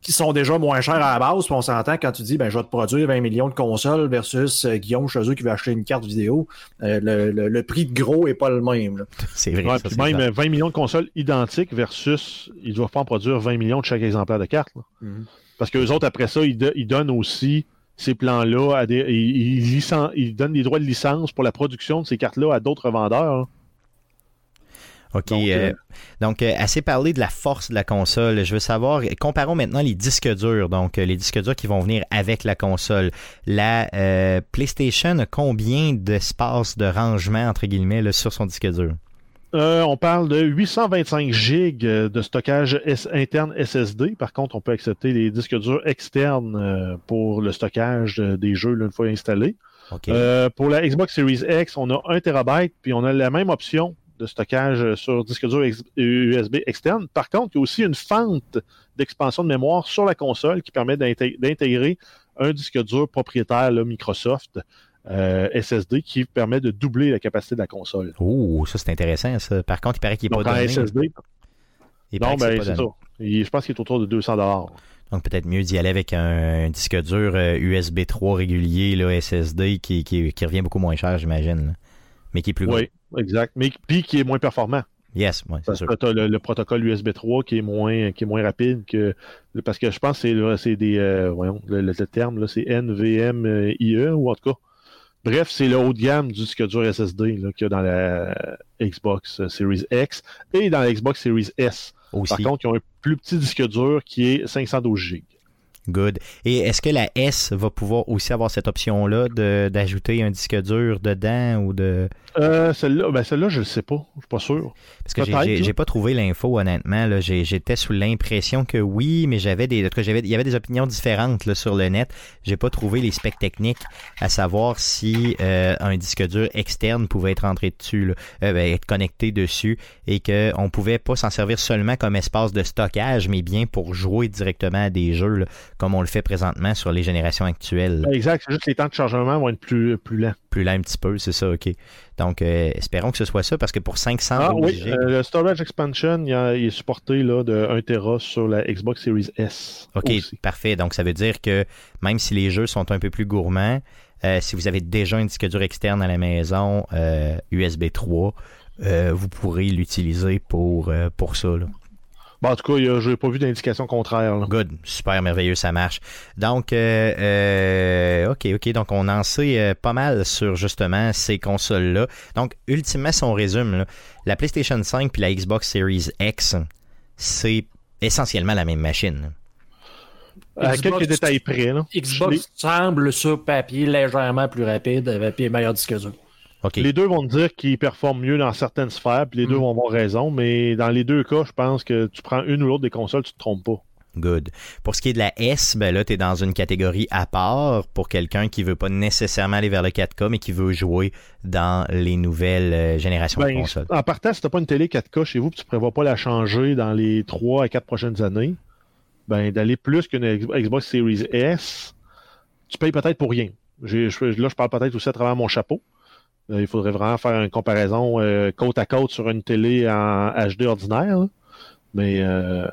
qui sont déjà moins chers à la base. Puis on s'entend quand tu dis ben je vais te produire 20 millions de consoles versus euh, Guillaume chez eux qui veut acheter une carte vidéo. Euh, le, prix de gros est pas le même. <laughs> C'est vrai. puis même 20 millions de consoles identiques versus ils doivent pas en produire 20 millions de chaque exemplaire de carte. Mhm. Parce que les autres, après ça, ils, ils donnent aussi ces plans-là. Ils, ils, donnent des droits de licence pour la production de ces cartes-là à d'autres vendeurs. OK. Donc, euh, donc euh, assez parlé de la force de la console. Je veux savoir, comparons maintenant les disques durs. Donc, euh, les disques durs qui vont venir avec la console. La PlayStation a combien d'espace de rangement, entre guillemets, là, sur son disque dur? On parle de 825 gigs de stockage interne SSD. Par contre, on peut accepter les disques durs externes pour le stockage des jeux une fois installés. pour la Xbox Series X, on a 1 TB, puis on a la même option de stockage sur disque dur USB externe. Par contre, il y a aussi une fente d'expansion de mémoire sur la console qui permet d'intégrer un disque dur propriétaire Microsoft euh, SSD qui permet de doubler la capacité de la console. Oh, ça c'est intéressant. Ça. Par contre, il paraît qu'il n'est pas donné. SSD. non, ben, c'est ça. je pense qu'il est autour de 200 donc peut-être mieux d'y aller avec un, disque dur USB euh, 3 régulier, là, SSD, qui, qui, revient beaucoup moins cher, j'imagine mais qui est plus gros. Oui, exact. Mais puis qui est moins performant. Yes, ouais, c'est sûr. Tu as le, protocole USB 3 qui est moins, qui est moins rapide que. Parce que je pense que c'est des. Euh, voyons, le, terme, là, c'est NVMe, ou en tout cas. Bref, c'est le haut de gamme du disque dur SSD qu'il y a dans la Xbox Series X et dans la Xbox Series S. Par contre, ils ont un plus petit disque dur qui est 512 GB. Good. Et est-ce que la S va pouvoir aussi avoir cette option-là d'ajouter un disque dur dedans ou de. Euh, celle-là, ben celle-là, je ne sais pas. Je suis pas sûr. Parce que j'ai pas trouvé l'info, honnêtement. J'étais sous l'impression que oui, mais j'avais des. il y avait des opinions différentes là, sur le net. J'ai pas trouvé les specs techniques à savoir si euh, un disque dur externe pouvait être entré dessus, là, euh, ben, être connecté dessus, et qu'on pouvait pas s'en servir seulement comme espace de stockage, mais bien pour jouer directement à des jeux, là, comme on le fait présentement sur les générations actuelles. Exact. C'est juste que les temps de chargement vont être plus, plus lents. Plus lents un petit peu, c'est ça, OK. Donc, euh, espérons que ce soit ça, parce que pour 500 ah, oui, euh, le storage expansion, il, est supporté là, de 1 Tera sur la Xbox Series S. OK, parfait. Donc, ça veut dire que même si les jeux sont un peu plus gourmands, euh, si vous avez déjà un disque dur externe à la maison, USB 3, vous pourrez l'utiliser pour, pour ça. Là. Bon, en tout cas, je n'ai pas vu d'indication contraire. Good, super merveilleux, ça marche. Donc, euh, euh, ok, ok, donc on en sait euh, pas mal sur justement ces consoles-là. Donc, ultimement, si on résume, la PlayStation 5 puis la Xbox Series X, c'est essentiellement la même machine. À quelques détails près. Là? Xbox semble sur papier légèrement plus rapide avec un meilleur disque dur. Les deux vont te dire qu'ils performent mieux dans certaines sphères, puis les deux mm. vont avoir raison, mais dans les deux cas, je pense que tu prends une ou l'autre des consoles, tu te trompes pas. Good. Pour ce qui est de la S, ben là, tu es dans une catégorie à part pour quelqu'un qui veut pas nécessairement aller vers le 4K, mais qui veut jouer dans les nouvelles euh, générations de ben, consoles. En partant, si tu pas une télé 4K chez vous et tu prévois pas la changer dans les 3 à 4 prochaines années, ben d'aller plus qu'une Xbox Series S, tu payes peut-être pour rien. là, je parle peut-être aussi à travers mon chapeau. Euh, il faudrait vraiment faire une comparaison euh, côte à côte sur une télé en HD ordinaire. Mais, euh,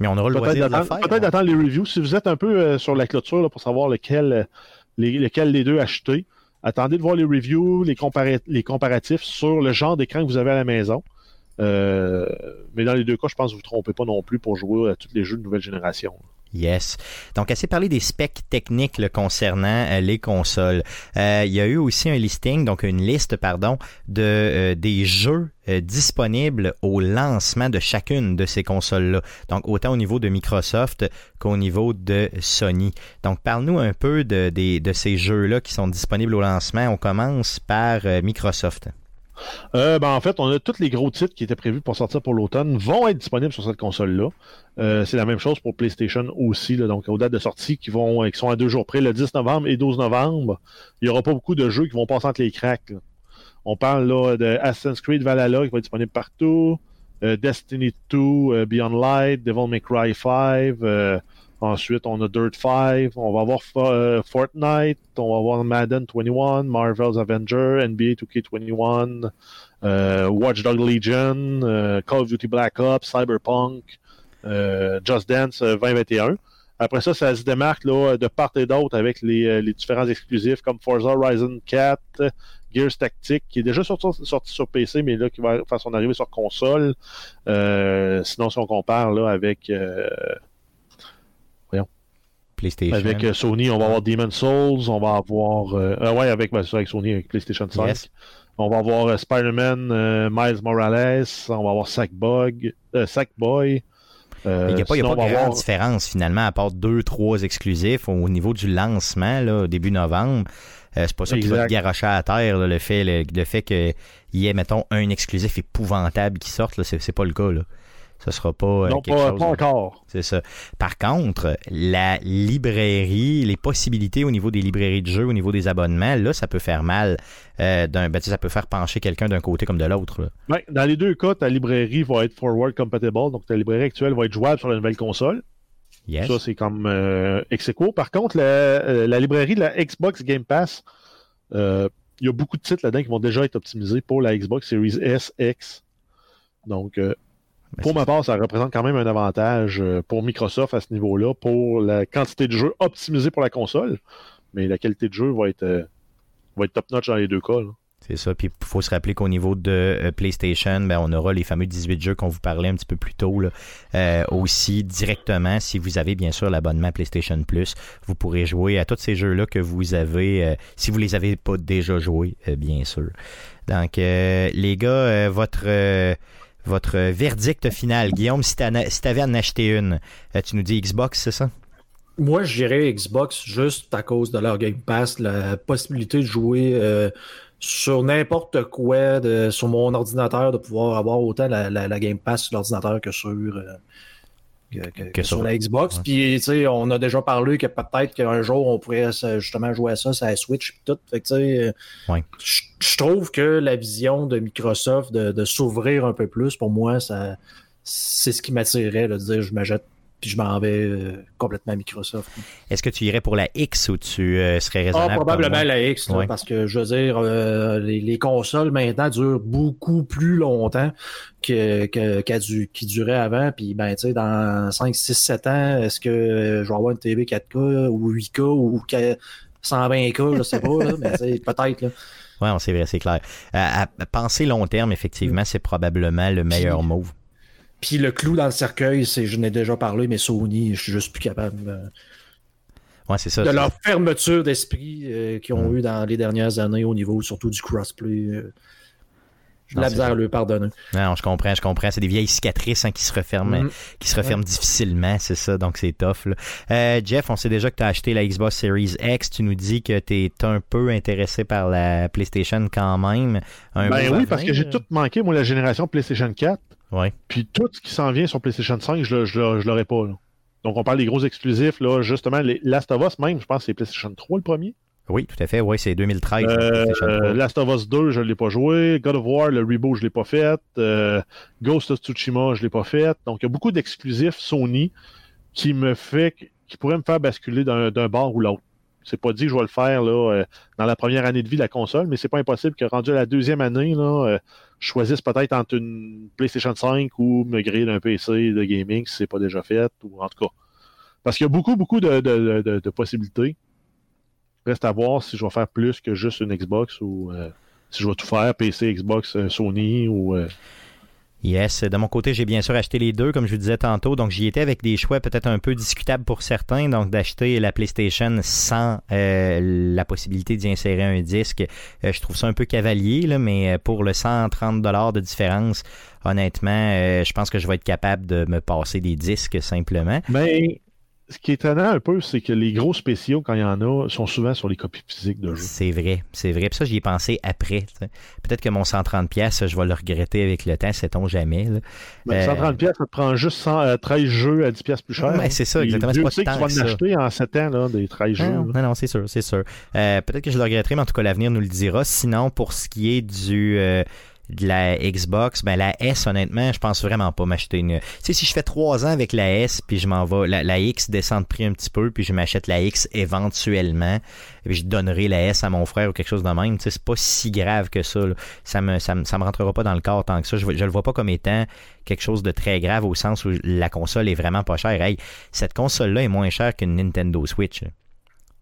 Mais on aura le peut-être d'attendre, peut-être d'attendre les reviews. Si vous êtes un peu sur la clôture pour savoir lequel, les, lequel des deux acheter, attendez de voir les reviews, les, les comparatifs sur le genre d'écran que vous avez à la maison. mais dans les deux cas, je pense que vous ne vous trompez pas non plus pour jouer à tous les jeux de nouvelle génération. Yes. Donc, assez parlé des specs techniques concernant euh, les consoles. Euh, il y a eu aussi un listing, donc une liste, pardon, de euh, des jeux disponibles au lancement de chacune de ces consoles-là. Donc, autant au niveau de Microsoft qu'au niveau de Sony. Donc, parle-nous un peu de, de ces jeux-là qui sont disponibles au lancement. On commence par Microsoft. Euh, ben, en fait, on a tous les gros titres qui étaient prévus pour sortir pour l'automne vont être disponibles sur cette console-là. Euh, c'est la même chose pour PlayStation aussi, donc aux dates de sortie qui vont qui sont à deux jours près, le 10 novembre et 12 novembre. Il n'y aura pas beaucoup de jeux qui vont passer entre les cracks. On parle là de Assassin's Creed Valhalla qui va être disponible partout, euh, Destiny 2, Beyond Light, Devil May Cry 5, Ensuite, on a Dirt 5, on va avoir euh, Fortnite, on va avoir Madden 21, Marvel's Avenger, NBA 2K21, euh, Watch Dog Legion, euh, Call of Duty Black Ops, Cyberpunk, Just Dance 2021. Après ça, ça se démarque là, de part et d'autre avec les, différents exclusifs comme Forza Horizon 4, Gears Tactics, qui est déjà sorti, sur PC, mais là, qui va faire son arrivée sur console. sinon, si on compare là, avec avec euh, Sony, on va avoir Demon's Souls, on va avoir. Euh, euh, ouais, avec, ben, avec Sony, avec PlayStation 5. On va avoir Spider-Man, Miles Morales, on va avoir Sackboy. Sackboy. il n'y a pas, y a pas de grande différence finalement, à part deux, trois exclusifs au niveau du lancement, là, début novembre. c'est pas ça qui va te garocher à terre, le fait, le, fait qu'il y ait, mettons, un exclusif épouvantable qui sorte, c'est pas le cas. Là. Ce sera pas. Euh, non, pas, encore. C'est ça. Par contre, la librairie, les possibilités au niveau des librairies de jeux, au niveau des abonnements, là, ça peut faire mal. Euh, d'un, ben, ça peut faire pencher quelqu'un d'un côté comme de l'autre. dans les deux cas, ta librairie va être forward compatible, donc ta librairie actuelle va être jouable sur la nouvelle console. Ça, c'est comme euh, ex Par contre, la, la, librairie de la Xbox Game Pass, il y a beaucoup de titres là-dedans qui vont déjà être optimisés pour la Xbox Series S, X. Donc, ben, pour ma part, ça représente quand même un avantage euh, pour Microsoft à ce niveau-là, pour la quantité de jeux optimisés pour la console, mais la qualité de jeu va être, euh, va être top-notch dans les deux cas. C'est ça. Puis il faut se rappeler qu'au niveau de euh, PlayStation, ben, on aura les fameux 18 jeux qu'on vous parlait un petit peu plus tôt. Là. Euh, aussi, directement, si vous avez bien sûr l'abonnement PlayStation Plus, vous pourrez jouer à tous ces jeux-là que vous avez, euh, si vous les avez pas déjà joués, bien sûr. Donc, les gars, votre votre verdict final. Guillaume, si tu avais à en acheter une, tu nous dis Xbox, c'est ça? Moi, je dirais Xbox juste à cause de leur Game Pass, la possibilité de jouer sur n'importe quoi, sur mon ordinateur, de pouvoir avoir autant la, la, Game Pass sur l'ordinateur que sur, euh, que, sur la Xbox. Puis, tu sais, on a déjà parlé que peut-être qu'un jour, on pourrait justement jouer à ça la Switch et tout. Fait que, tu sais, je trouve que la vision de Microsoft de, de s'ouvrir un peu plus, pour moi, ça c'est ce qui m'attirait, de dire je m'achète puis je m'en vais euh, complètement à Microsoft. Est-ce que tu irais pour la X ou tu euh, serais ah, raisonnable? probablement la X, parce que je veux dire, euh, les, consoles maintenant durent beaucoup plus longtemps que, que, qui duraient avant. Puis ben, tu sais, dans 5, 6, 7 ans, est-ce que je vais avoir une TV 4K ou 8K ou 120K, je sais pas, mais peut-être. Oui, c'est vrai, c'est clair. À, penser long terme, effectivement, c'est probablement le meilleur move. Puis le clou dans le cercueil, c'est, je n'ai déjà parlé, mais Sony, je suis juste plus capable. ouais, c'est ça, de leur fermeture d'esprit euh, qu'ils ont mm. eu dans les dernières années au niveau surtout du crossplay. Euh, la misère le pardonner. Non, je comprends, je comprends. C'est des vieilles cicatrices hein, qui se referment, mm. qui se referment difficilement, c'est ça, donc c'est tough. Euh, Jeff, on sait déjà que tu as acheté la Xbox Series X. Tu nous dis que tu es un peu intéressé par la PlayStation quand même. ben oui, parce que j'ai tout manqué, moi, la génération PlayStation 4. Puis tout ce qui s'en vient sur PlayStation 5, je, je, l'aurais pas. Donc on parle des gros exclusifs, là, justement, les Last of Us même, je pense que c'est PlayStation 3 le premier. Oui, tout à fait. Oui, c'est 2013. Euh, Last of Us 2, je ne l'ai pas joué. God of War, le reboot, je ne l'ai pas fait. Euh, Ghost of Tsushima, je ne l'ai pas fait. Donc, il y a beaucoup d'exclusifs Sony qui me fait, qui pourraient me faire basculer d'un bord ou l'autre. C'est pas dit que je vais le faire là, euh, dans la première année de vie de la console, mais c'est pas impossible que rendu à la deuxième année, là, je choisisse peut-être entre une PlayStation 5 ou me griller d'un PC de gaming si c'est pas déjà fait, ou en tout cas. Parce qu'il y a beaucoup, beaucoup de, de possibilités. Reste à voir si je vais faire plus que juste une Xbox ou euh, si je vais tout faire, PC, Xbox, euh, Sony ou. Euh, yes, de mon côté, j'ai bien sûr acheté les deux, comme je vous disais tantôt. Donc, j'y étais avec des choix peut-être un peu discutables pour certains. Donc, d'acheter la PlayStation sans la possibilité d'y insérer un disque, je trouve ça un peu cavalier, là, mais pour le 130 de différence, honnêtement, je pense que je vais être capable de me passer des disques simplement. Mais ce qui est étonnant un peu, c'est que les gros spéciaux, quand il y en a, sont souvent sur les copies physiques de jeux. C'est vrai, c'est vrai. Puis ça, j'y ai pensé après. Peut-être que mon 130$, pièces, je vais le regretter avec le temps, sait-on jamais. Là. 130$, euh, ça te prend juste 13 euh, jeux à 10$ plus cher. Ouais, c'est ça, exactement. C'est pas tu sais que tu vas en acheter en 7 ans, là, des 13 jeux. Non, non, c'est sûr, c'est sûr. Euh, peut-être que je le regretterai, mais en tout cas, l'avenir nous le dira. Sinon, pour ce qui est du de la Xbox, ben la S, honnêtement, je pense vraiment pas m'acheter une. Tu sais, si je fais trois ans avec la S, puis je m'en vais, la, X descend de prix un petit peu, puis je m'achète la X éventuellement, puis je donnerai la S à mon frère ou quelque chose de même. Tu sais, c'est pas si grave que ça. Ça me, ça me, ça me rentrera pas dans le corps tant que ça. Je, je le vois pas comme étant quelque chose de très grave au sens où la console est vraiment pas chère. Hey, cette console-là est moins chère qu'une Nintendo Switch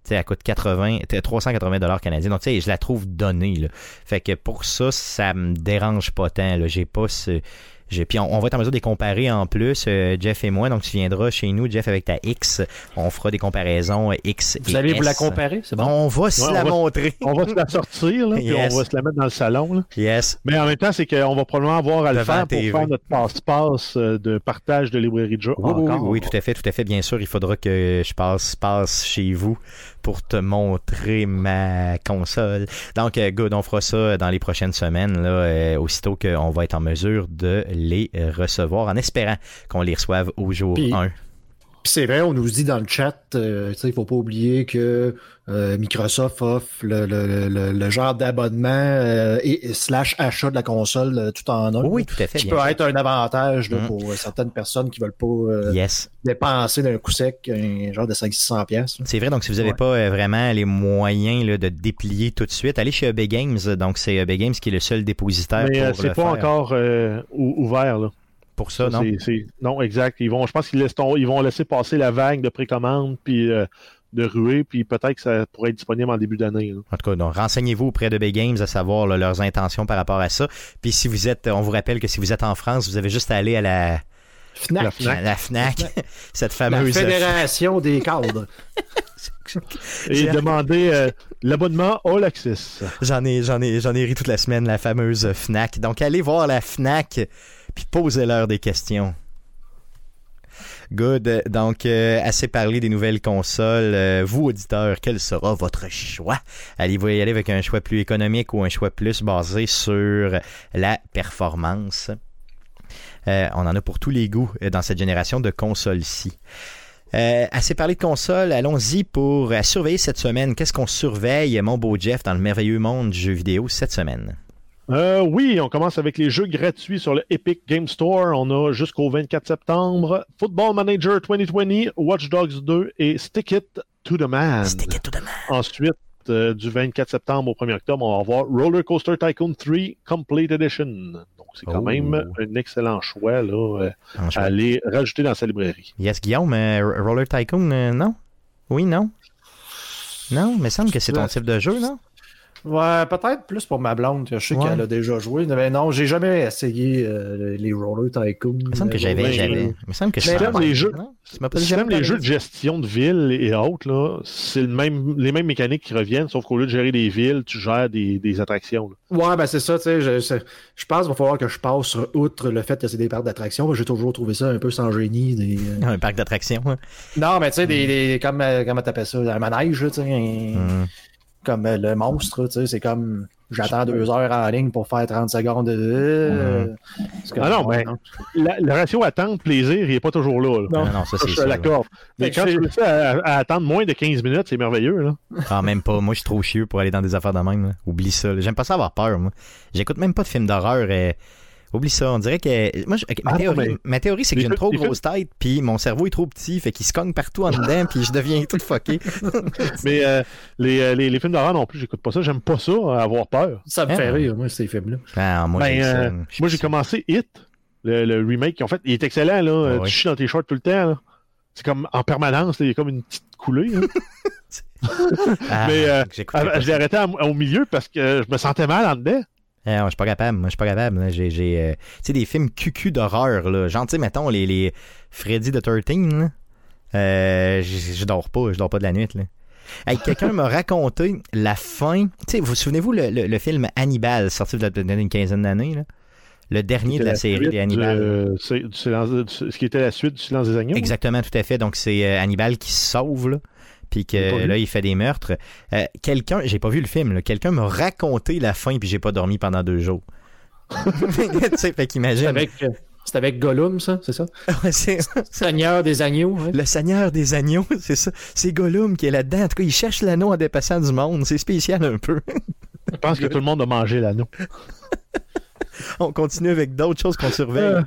sais, elle coûte 80, 380 dollars canadiens. Donc, tu je la trouve donnée. Là. Fait que pour ça, ça me dérange pas tant. Là. J'ai pas ce, puis on, va être en mesure de les comparer en plus, euh, Jeff et moi. Donc tu viendras chez nous, Jeff, avec ta X. On fera des comparaisons X Vous allez vous la comparer, c'est bon? On va se la montrer. <laughs> On va se la sortir, là, puis on va se la mettre dans le salon. Là. Yes. Mais en même temps, c'est qu'on va probablement avoir à le faire pour faire notre passe-passe euh, de partage de librairie de jeux. Oui, tout à fait, tout à fait. Bien sûr, il faudra que je passe, passe chez vous pour te montrer ma console. Donc, euh, good, on fera ça dans les prochaines semaines, là, aussitôt qu'on va être en mesure de les recevoir en espérant qu'on les reçoive au jour 1. C'est vrai, on nous dit dans le chat, euh, il ne faut pas oublier que euh, Microsoft offre le, genre d'abonnement euh, et, slash achat de la console euh, tout en un. Oui, tout à fait. Qui peut être un avantage mm. pour certaines personnes qui veulent pas dépenser d'un coup sec un genre de 500 pièces. C'est vrai, donc si vous n'avez pas vraiment les moyens de déplier tout de suite, allez chez EB Games. Donc c'est EB Games qui est le seul dépositaire Mais c'est pas encore ouvert là pour ça, non? non, exact. Ils vont, je pense qu'ils ils vont laisser passer la vague de précommande, puis de ruer, puis peut-être que ça pourrait être disponible en début d'année. En tout cas, donc renseignez-vous auprès de Big Games à savoir leurs intentions par rapport à ça. Puis si vous êtes, on vous rappelle que si vous êtes en France, vous avez juste à aller à la Fnac. La Fnac. La FNAC, <laughs> cette La fameuse Fédération des cadres. <laughs> Et demander euh, l'abonnement All Access. J'en ai, j'en ai, j'en ai ri toute la semaine, la fameuse FNAC. Donc, allez voir la FNAC, puis posez-leur des questions. Good. Donc, euh, assez parlé des nouvelles consoles. Euh, vous, auditeurs, quel sera votre choix? Allez-vous y aller avec un choix plus économique ou un choix plus basé sur la performance? Euh, on en a pour tous les goûts dans cette génération de consoles-ci. Assez parlé de consoles, allons-y pour surveiller cette semaine. Qu'est-ce qu'on surveille, mon beau Jeff, dans le merveilleux monde du jeu vidéo cette semaine? Euh, oui, on commence avec les jeux gratuits sur le Epic Game Store. On a jusqu'au 24 septembre Football Manager 2020, Watch Dogs 2 et Stick It to the Man. Stick it to the man. Ensuite, euh, du 24 septembre au 1er octobre, on va avoir Roller Coaster Tycoon 3 Complete Edition. Donc, c'est quand Oh. même un excellent choix là, euh, à choix. aller rajouter dans sa librairie. Yes, Guillaume, R- Roller Tycoon, euh, non? Oui, non? Non, mais semble que c'est ton type de jeu, non? Ouais, peut-être plus pour ma blonde. Je sais Ouais. qu'elle a déjà joué. Mais non, j'ai jamais essayé euh, les Roller Tycoon. Il me semble que j'avais, j'avais. Il me semble que je t'aimes les jeux- jamais les jeux de gestion de ville et autres, là, c'est le même, les mêmes mécaniques qui reviennent, sauf qu'au lieu de gérer des villes, tu gères des, des attractions. là. Ouais, ben c'est ça, tu sais. Je, pense qu'il va falloir que je passe outre le fait que c'est des parcs d'attractions. J'ai toujours trouvé ça un peu sans génie. Des, euh, Un parc d'attractions. hein. Non, mais tu sais, des, des, comme, euh, comment t'appelles ça, un manège, là, tu sais, un- Hum. Comme euh, le monstre, tu sais, c'est comme, j'attends deux heures en ligne pour faire 30 secondes de... comme- Ah non, mais- La- le ratio attente-plaisir, il n'est pas toujours là. là. Non. Non, non, ça, c'est je l'accorde. Mais quand tu réussis à, à attendre moins de 15 minutes, c'est merveilleux. Là. Ah, même pas. Moi, je suis trop chieux pour aller dans des affaires de même. là. Oublie ça. J'aime pas ça avoir peur, moi. J'écoute même pas de films d'horreur. euh, Oublie ça. On dirait que. Moi, je- ok, ma, Ah, théorie, mais- ma théorie, c'est que j'ai une trop grosse tête, puis mon cerveau est trop petit, fait qu'il se cogne partout en dedans, puis je deviens tout fucké. <laughs> Mais euh, les, euh, les, les films d'horreur non plus, j'écoute pas ça. J'aime pas ça, euh, avoir peur. Ça me Ah. fait rire, moi, ces films-là. Ah, moi, Ben, j'ai euh, moi, commencé Hit, le, le remake qu'ils ont fait. Il est excellent. là. Tu chies dans tes shorts tout le temps. là. C'est comme en permanence. là, Il y a comme une petite coulée. <laughs> Ah, mais, euh, Ah, je l'ai arrêté à- au milieu parce que je me sentais mal en dedans. Ah, je suis pas capable. Moi, je suis pas capable. là. J'ai, j'ai, euh, tu sais, des films cucu d'horreur, là. Genre, tu sais, mettons, les, les Freddy the 13, là. Euh, je, dors pas. Je dors pas de la nuit, là. Hey, quelqu'un m'a raconté la fin. Tu sais, vous souvenez-vous le, le, le film Hannibal, sorti de d'une quinzaine d'années, là? Le dernier de la série des Hannibal. du- c'est- du silence- du- ce qui était la suite du silence des agneaux. Exactement, tout à fait. Donc, c'est euh, Hannibal qui se sauve, là. Puis que là, il fait des meurtres. Euh, quelqu'un, j'ai pas vu le film, là. Quelqu'un m'a raconté la fin, puis j'ai pas dormi pendant deux jours. <laughs> tu sais, fait C'est qu'imagine. avec, euh, c'est avec Gollum, ça, c'est ça? <laughs> Ouais, c'est <laughs> Seigneur des agneaux, le Seigneur des Agneaux, c'est ça. C'est Gollum qui est là-dedans. En tout cas, il cherche l'anneau en dépassant du monde. C'est spécial un peu. Je pense que tout le monde a mangé l'anneau. On continue avec d'autres choses qu'on surveille.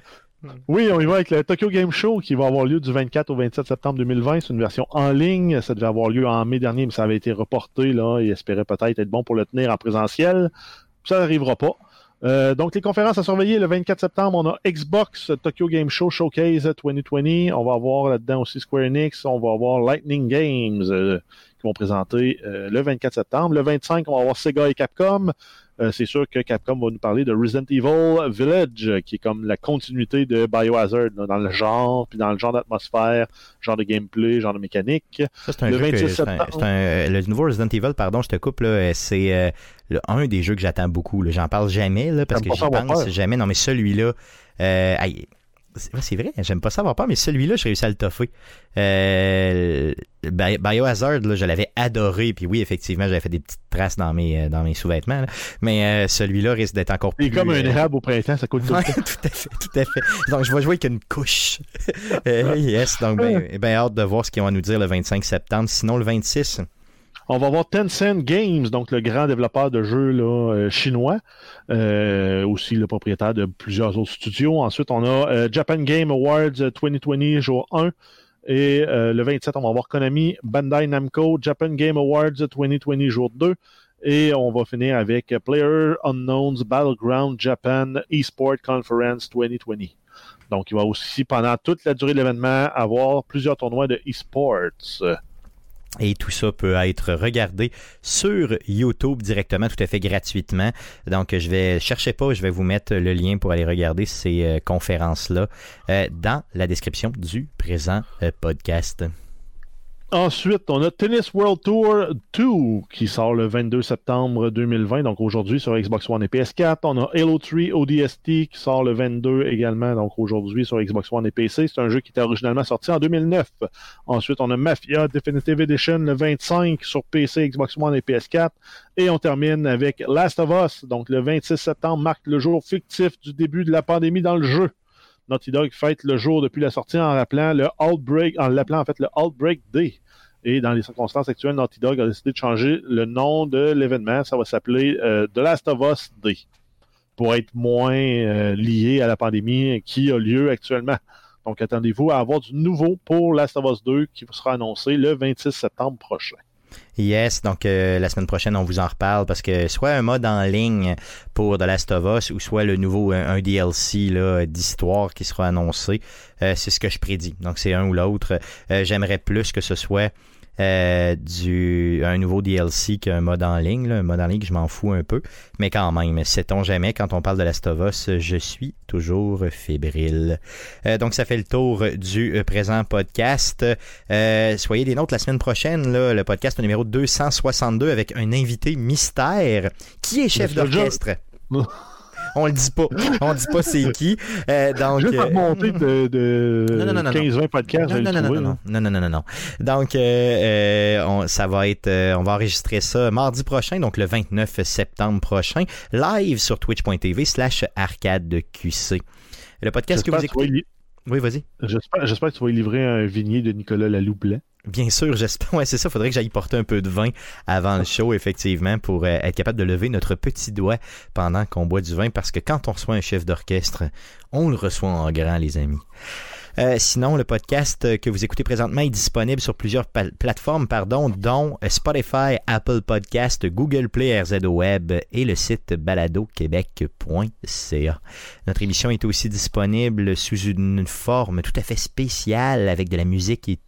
Euh, Oui, on y va avec le Tokyo Game Show qui va avoir lieu du 24 au 27 septembre 2020. C'est une version en ligne. Ça devait avoir lieu en mai dernier, mais ça avait été reporté. Là. Ils espéraient peut-être être bon pour le tenir en présentiel. Ça n'arrivera pas. Euh, donc, les conférences à surveiller le 24 septembre, on a Xbox Tokyo Game Show Showcase 2020. On va avoir là-dedans aussi Square Enix. On va avoir Lightning Games euh, qui vont présenter euh, le 24 septembre. Le 25, on va avoir Sega et Capcom. Euh, c'est sûr que Capcom va nous parler de Resident Evil Village, qui est comme la continuité de Biohazard, là, dans le genre, puis dans le genre d'atmosphère, genre de gameplay, genre de mécanique. Ça, c'est un Le jeu que- 26 c'est un- septembre. c'est un- euh, le nouveau Resident Evil, pardon, je te coupe, là, euh, c'est euh, le- un des jeux que j'attends beaucoup. là. J'en parle jamais, là, parce que j'y pense peur. jamais. Non, mais celui-là, euh, aïe, c'est ouais, c'est vrai, j'aime pas ça avoir peur, mais celui-là, j'ai réussi à le toffer. Euh, Bi- Biohazard, là, je l'avais adoré, puis oui, effectivement, j'avais fait des petites traces dans mes, euh, dans mes sous-vêtements, mais euh, celui-là risque d'être encore Il plus... est comme un érable au printemps, ça coûte tout Ouais, <laughs> tout à fait, tout à fait. Donc, je vais jouer avec une couche. <laughs> Euh, yes, donc, ben, ben, hâte de voir ce qu'ils vont nous dire le 25 septembre. Sinon, le 26, On va avoir Tencent Games, donc le grand développeur de jeux euh, chinois, euh, aussi le propriétaire de plusieurs autres studios. Ensuite, on a euh, Japan Game Awards 2020 jour 1. Et le 27, on va avoir Konami, Bandai Namco, Japan Game Awards 2020 jour 2. Et on va finir avec Player Unknowns Battleground Japan Esport Conference 2020. Donc, il va aussi, pendant toute la durée de l'événement, avoir plusieurs tournois de esports. Et tout ça peut être regardé sur YouTube directement, tout à fait gratuitement. Donc, je vais chercher pas, je vais vous mettre le lien pour aller regarder ces euh, conférences-là euh, dans la description du présent euh, podcast. Ensuite, on a Tennis World Tour 2 qui sort le 22 septembre 2020, donc aujourd'hui sur Xbox One et PS4. On a Halo 3 ODST qui sort le 22 également, donc aujourd'hui sur Xbox One et PC. C'est un jeu qui était originalement sorti en 2009. Ensuite, on a Mafia Definitive Edition le 25 sur PC, Xbox One et PS4. Et on termine avec Last of Us, donc le 26 septembre marque le jour fictif du début de la pandémie dans le jeu. Naughty Dog fête le jour depuis la sortie en le Outbreak, en l'appelant en fait le Outbreak Day. Et dans les circonstances actuelles, Naughty Dog a décidé de changer le nom de l'événement. Ça va s'appeler euh, The Last of Us Day pour être moins euh, lié à la pandémie qui a lieu actuellement. Donc attendez-vous à avoir du nouveau pour Last of Us 2 qui sera annoncé le 26 septembre prochain. Yes, donc euh, la semaine prochaine, on vous en reparle parce que soit un mode en ligne pour The Last of Us ou soit le nouveau, un, DLC d'histoire qui sera annoncé, c'est ce que je prédis. Donc c'est un ou l'autre. J'aimerais plus que ce soit euh, du, un nouveau DLC qu'un mode en ligne. Un mode en ligne, je m'en fous un peu. Mais quand même, sait-on jamais, quand on parle de Last of Us, je suis toujours fébrile. Euh, donc, ça fait le tour du euh, présent podcast. soyez des nôtres la semaine prochaine, là, le podcast numéro 262 avec un invité mystère. Qui est chef d'orchestre? <laughs> on le dit pas. On dit pas c'est qui. Euh, donc, Juste euh... monter de, de 15-20 podcasts. Non, non, non, non, non, non, non, non, Donc, euh, euh, on, ça va être, euh, on va enregistrer ça mardi prochain, donc le 29 septembre prochain, live sur twitch.tv slash arcadeqc. Le podcast que vous écoutez. Oui, vas-y. J'espère, que tu vas y livrer un vignier de Nicolas Laloublanc. Bien sûr, j'espère. Ouais, c'est ça. Faudrait que j'aille porter un peu de vin avant le show, effectivement, pour euh, être capable de lever notre petit doigt pendant qu'on boit du vin, parce que quand on reçoit un chef d'orchestre, on le reçoit en grand, les amis. Euh, sinon, le podcast que vous écoutez présentement est disponible sur plusieurs plateformes, pardon, dont Spotify, Apple Podcast, Google Play, RZO Web et le site baladoquebec.ca. Notre émission est aussi disponible sous une forme tout à fait spéciale avec de la musique et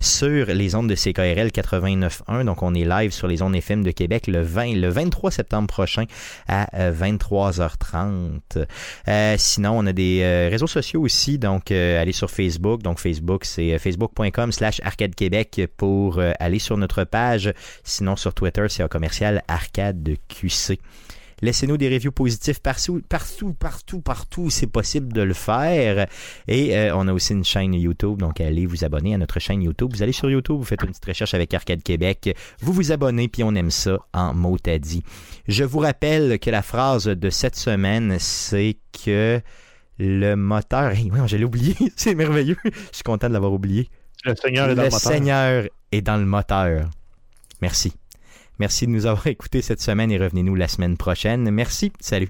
sur les ondes de CKRL 89.1. Donc, on est live sur les ondes FM de Québec le 20, le 23 septembre prochain à 23h30. Euh, euh, sinon, on a des réseaux sociaux aussi. Donc, allez sur Facebook. Donc Facebook, c'est euh, facebook.com slash arcade québec pour euh, aller sur notre page. Sinon, sur Twitter, c'est un commercial arcade QC. Laissez-nous des reviews positifs partout, partout, partout, partout. C'est possible de le faire. Et euh, on a aussi une chaîne YouTube. Donc, allez vous abonner à notre chaîne YouTube. Vous allez sur YouTube, vous faites une petite recherche avec Arcade Québec. Vous vous abonnez, puis on aime ça en mot à dit. Je vous rappelle que la phrase de cette semaine, c'est que le moteur. <laughs> oui, je l'ai oublié. <laughs> C'est merveilleux. Je suis content de l'avoir oublié. Le Seigneur est dans le, moteur. Seigneur est dans le moteur. Merci. Merci de nous avoir écoutés cette semaine et revenez-nous la semaine prochaine. Merci. Salut.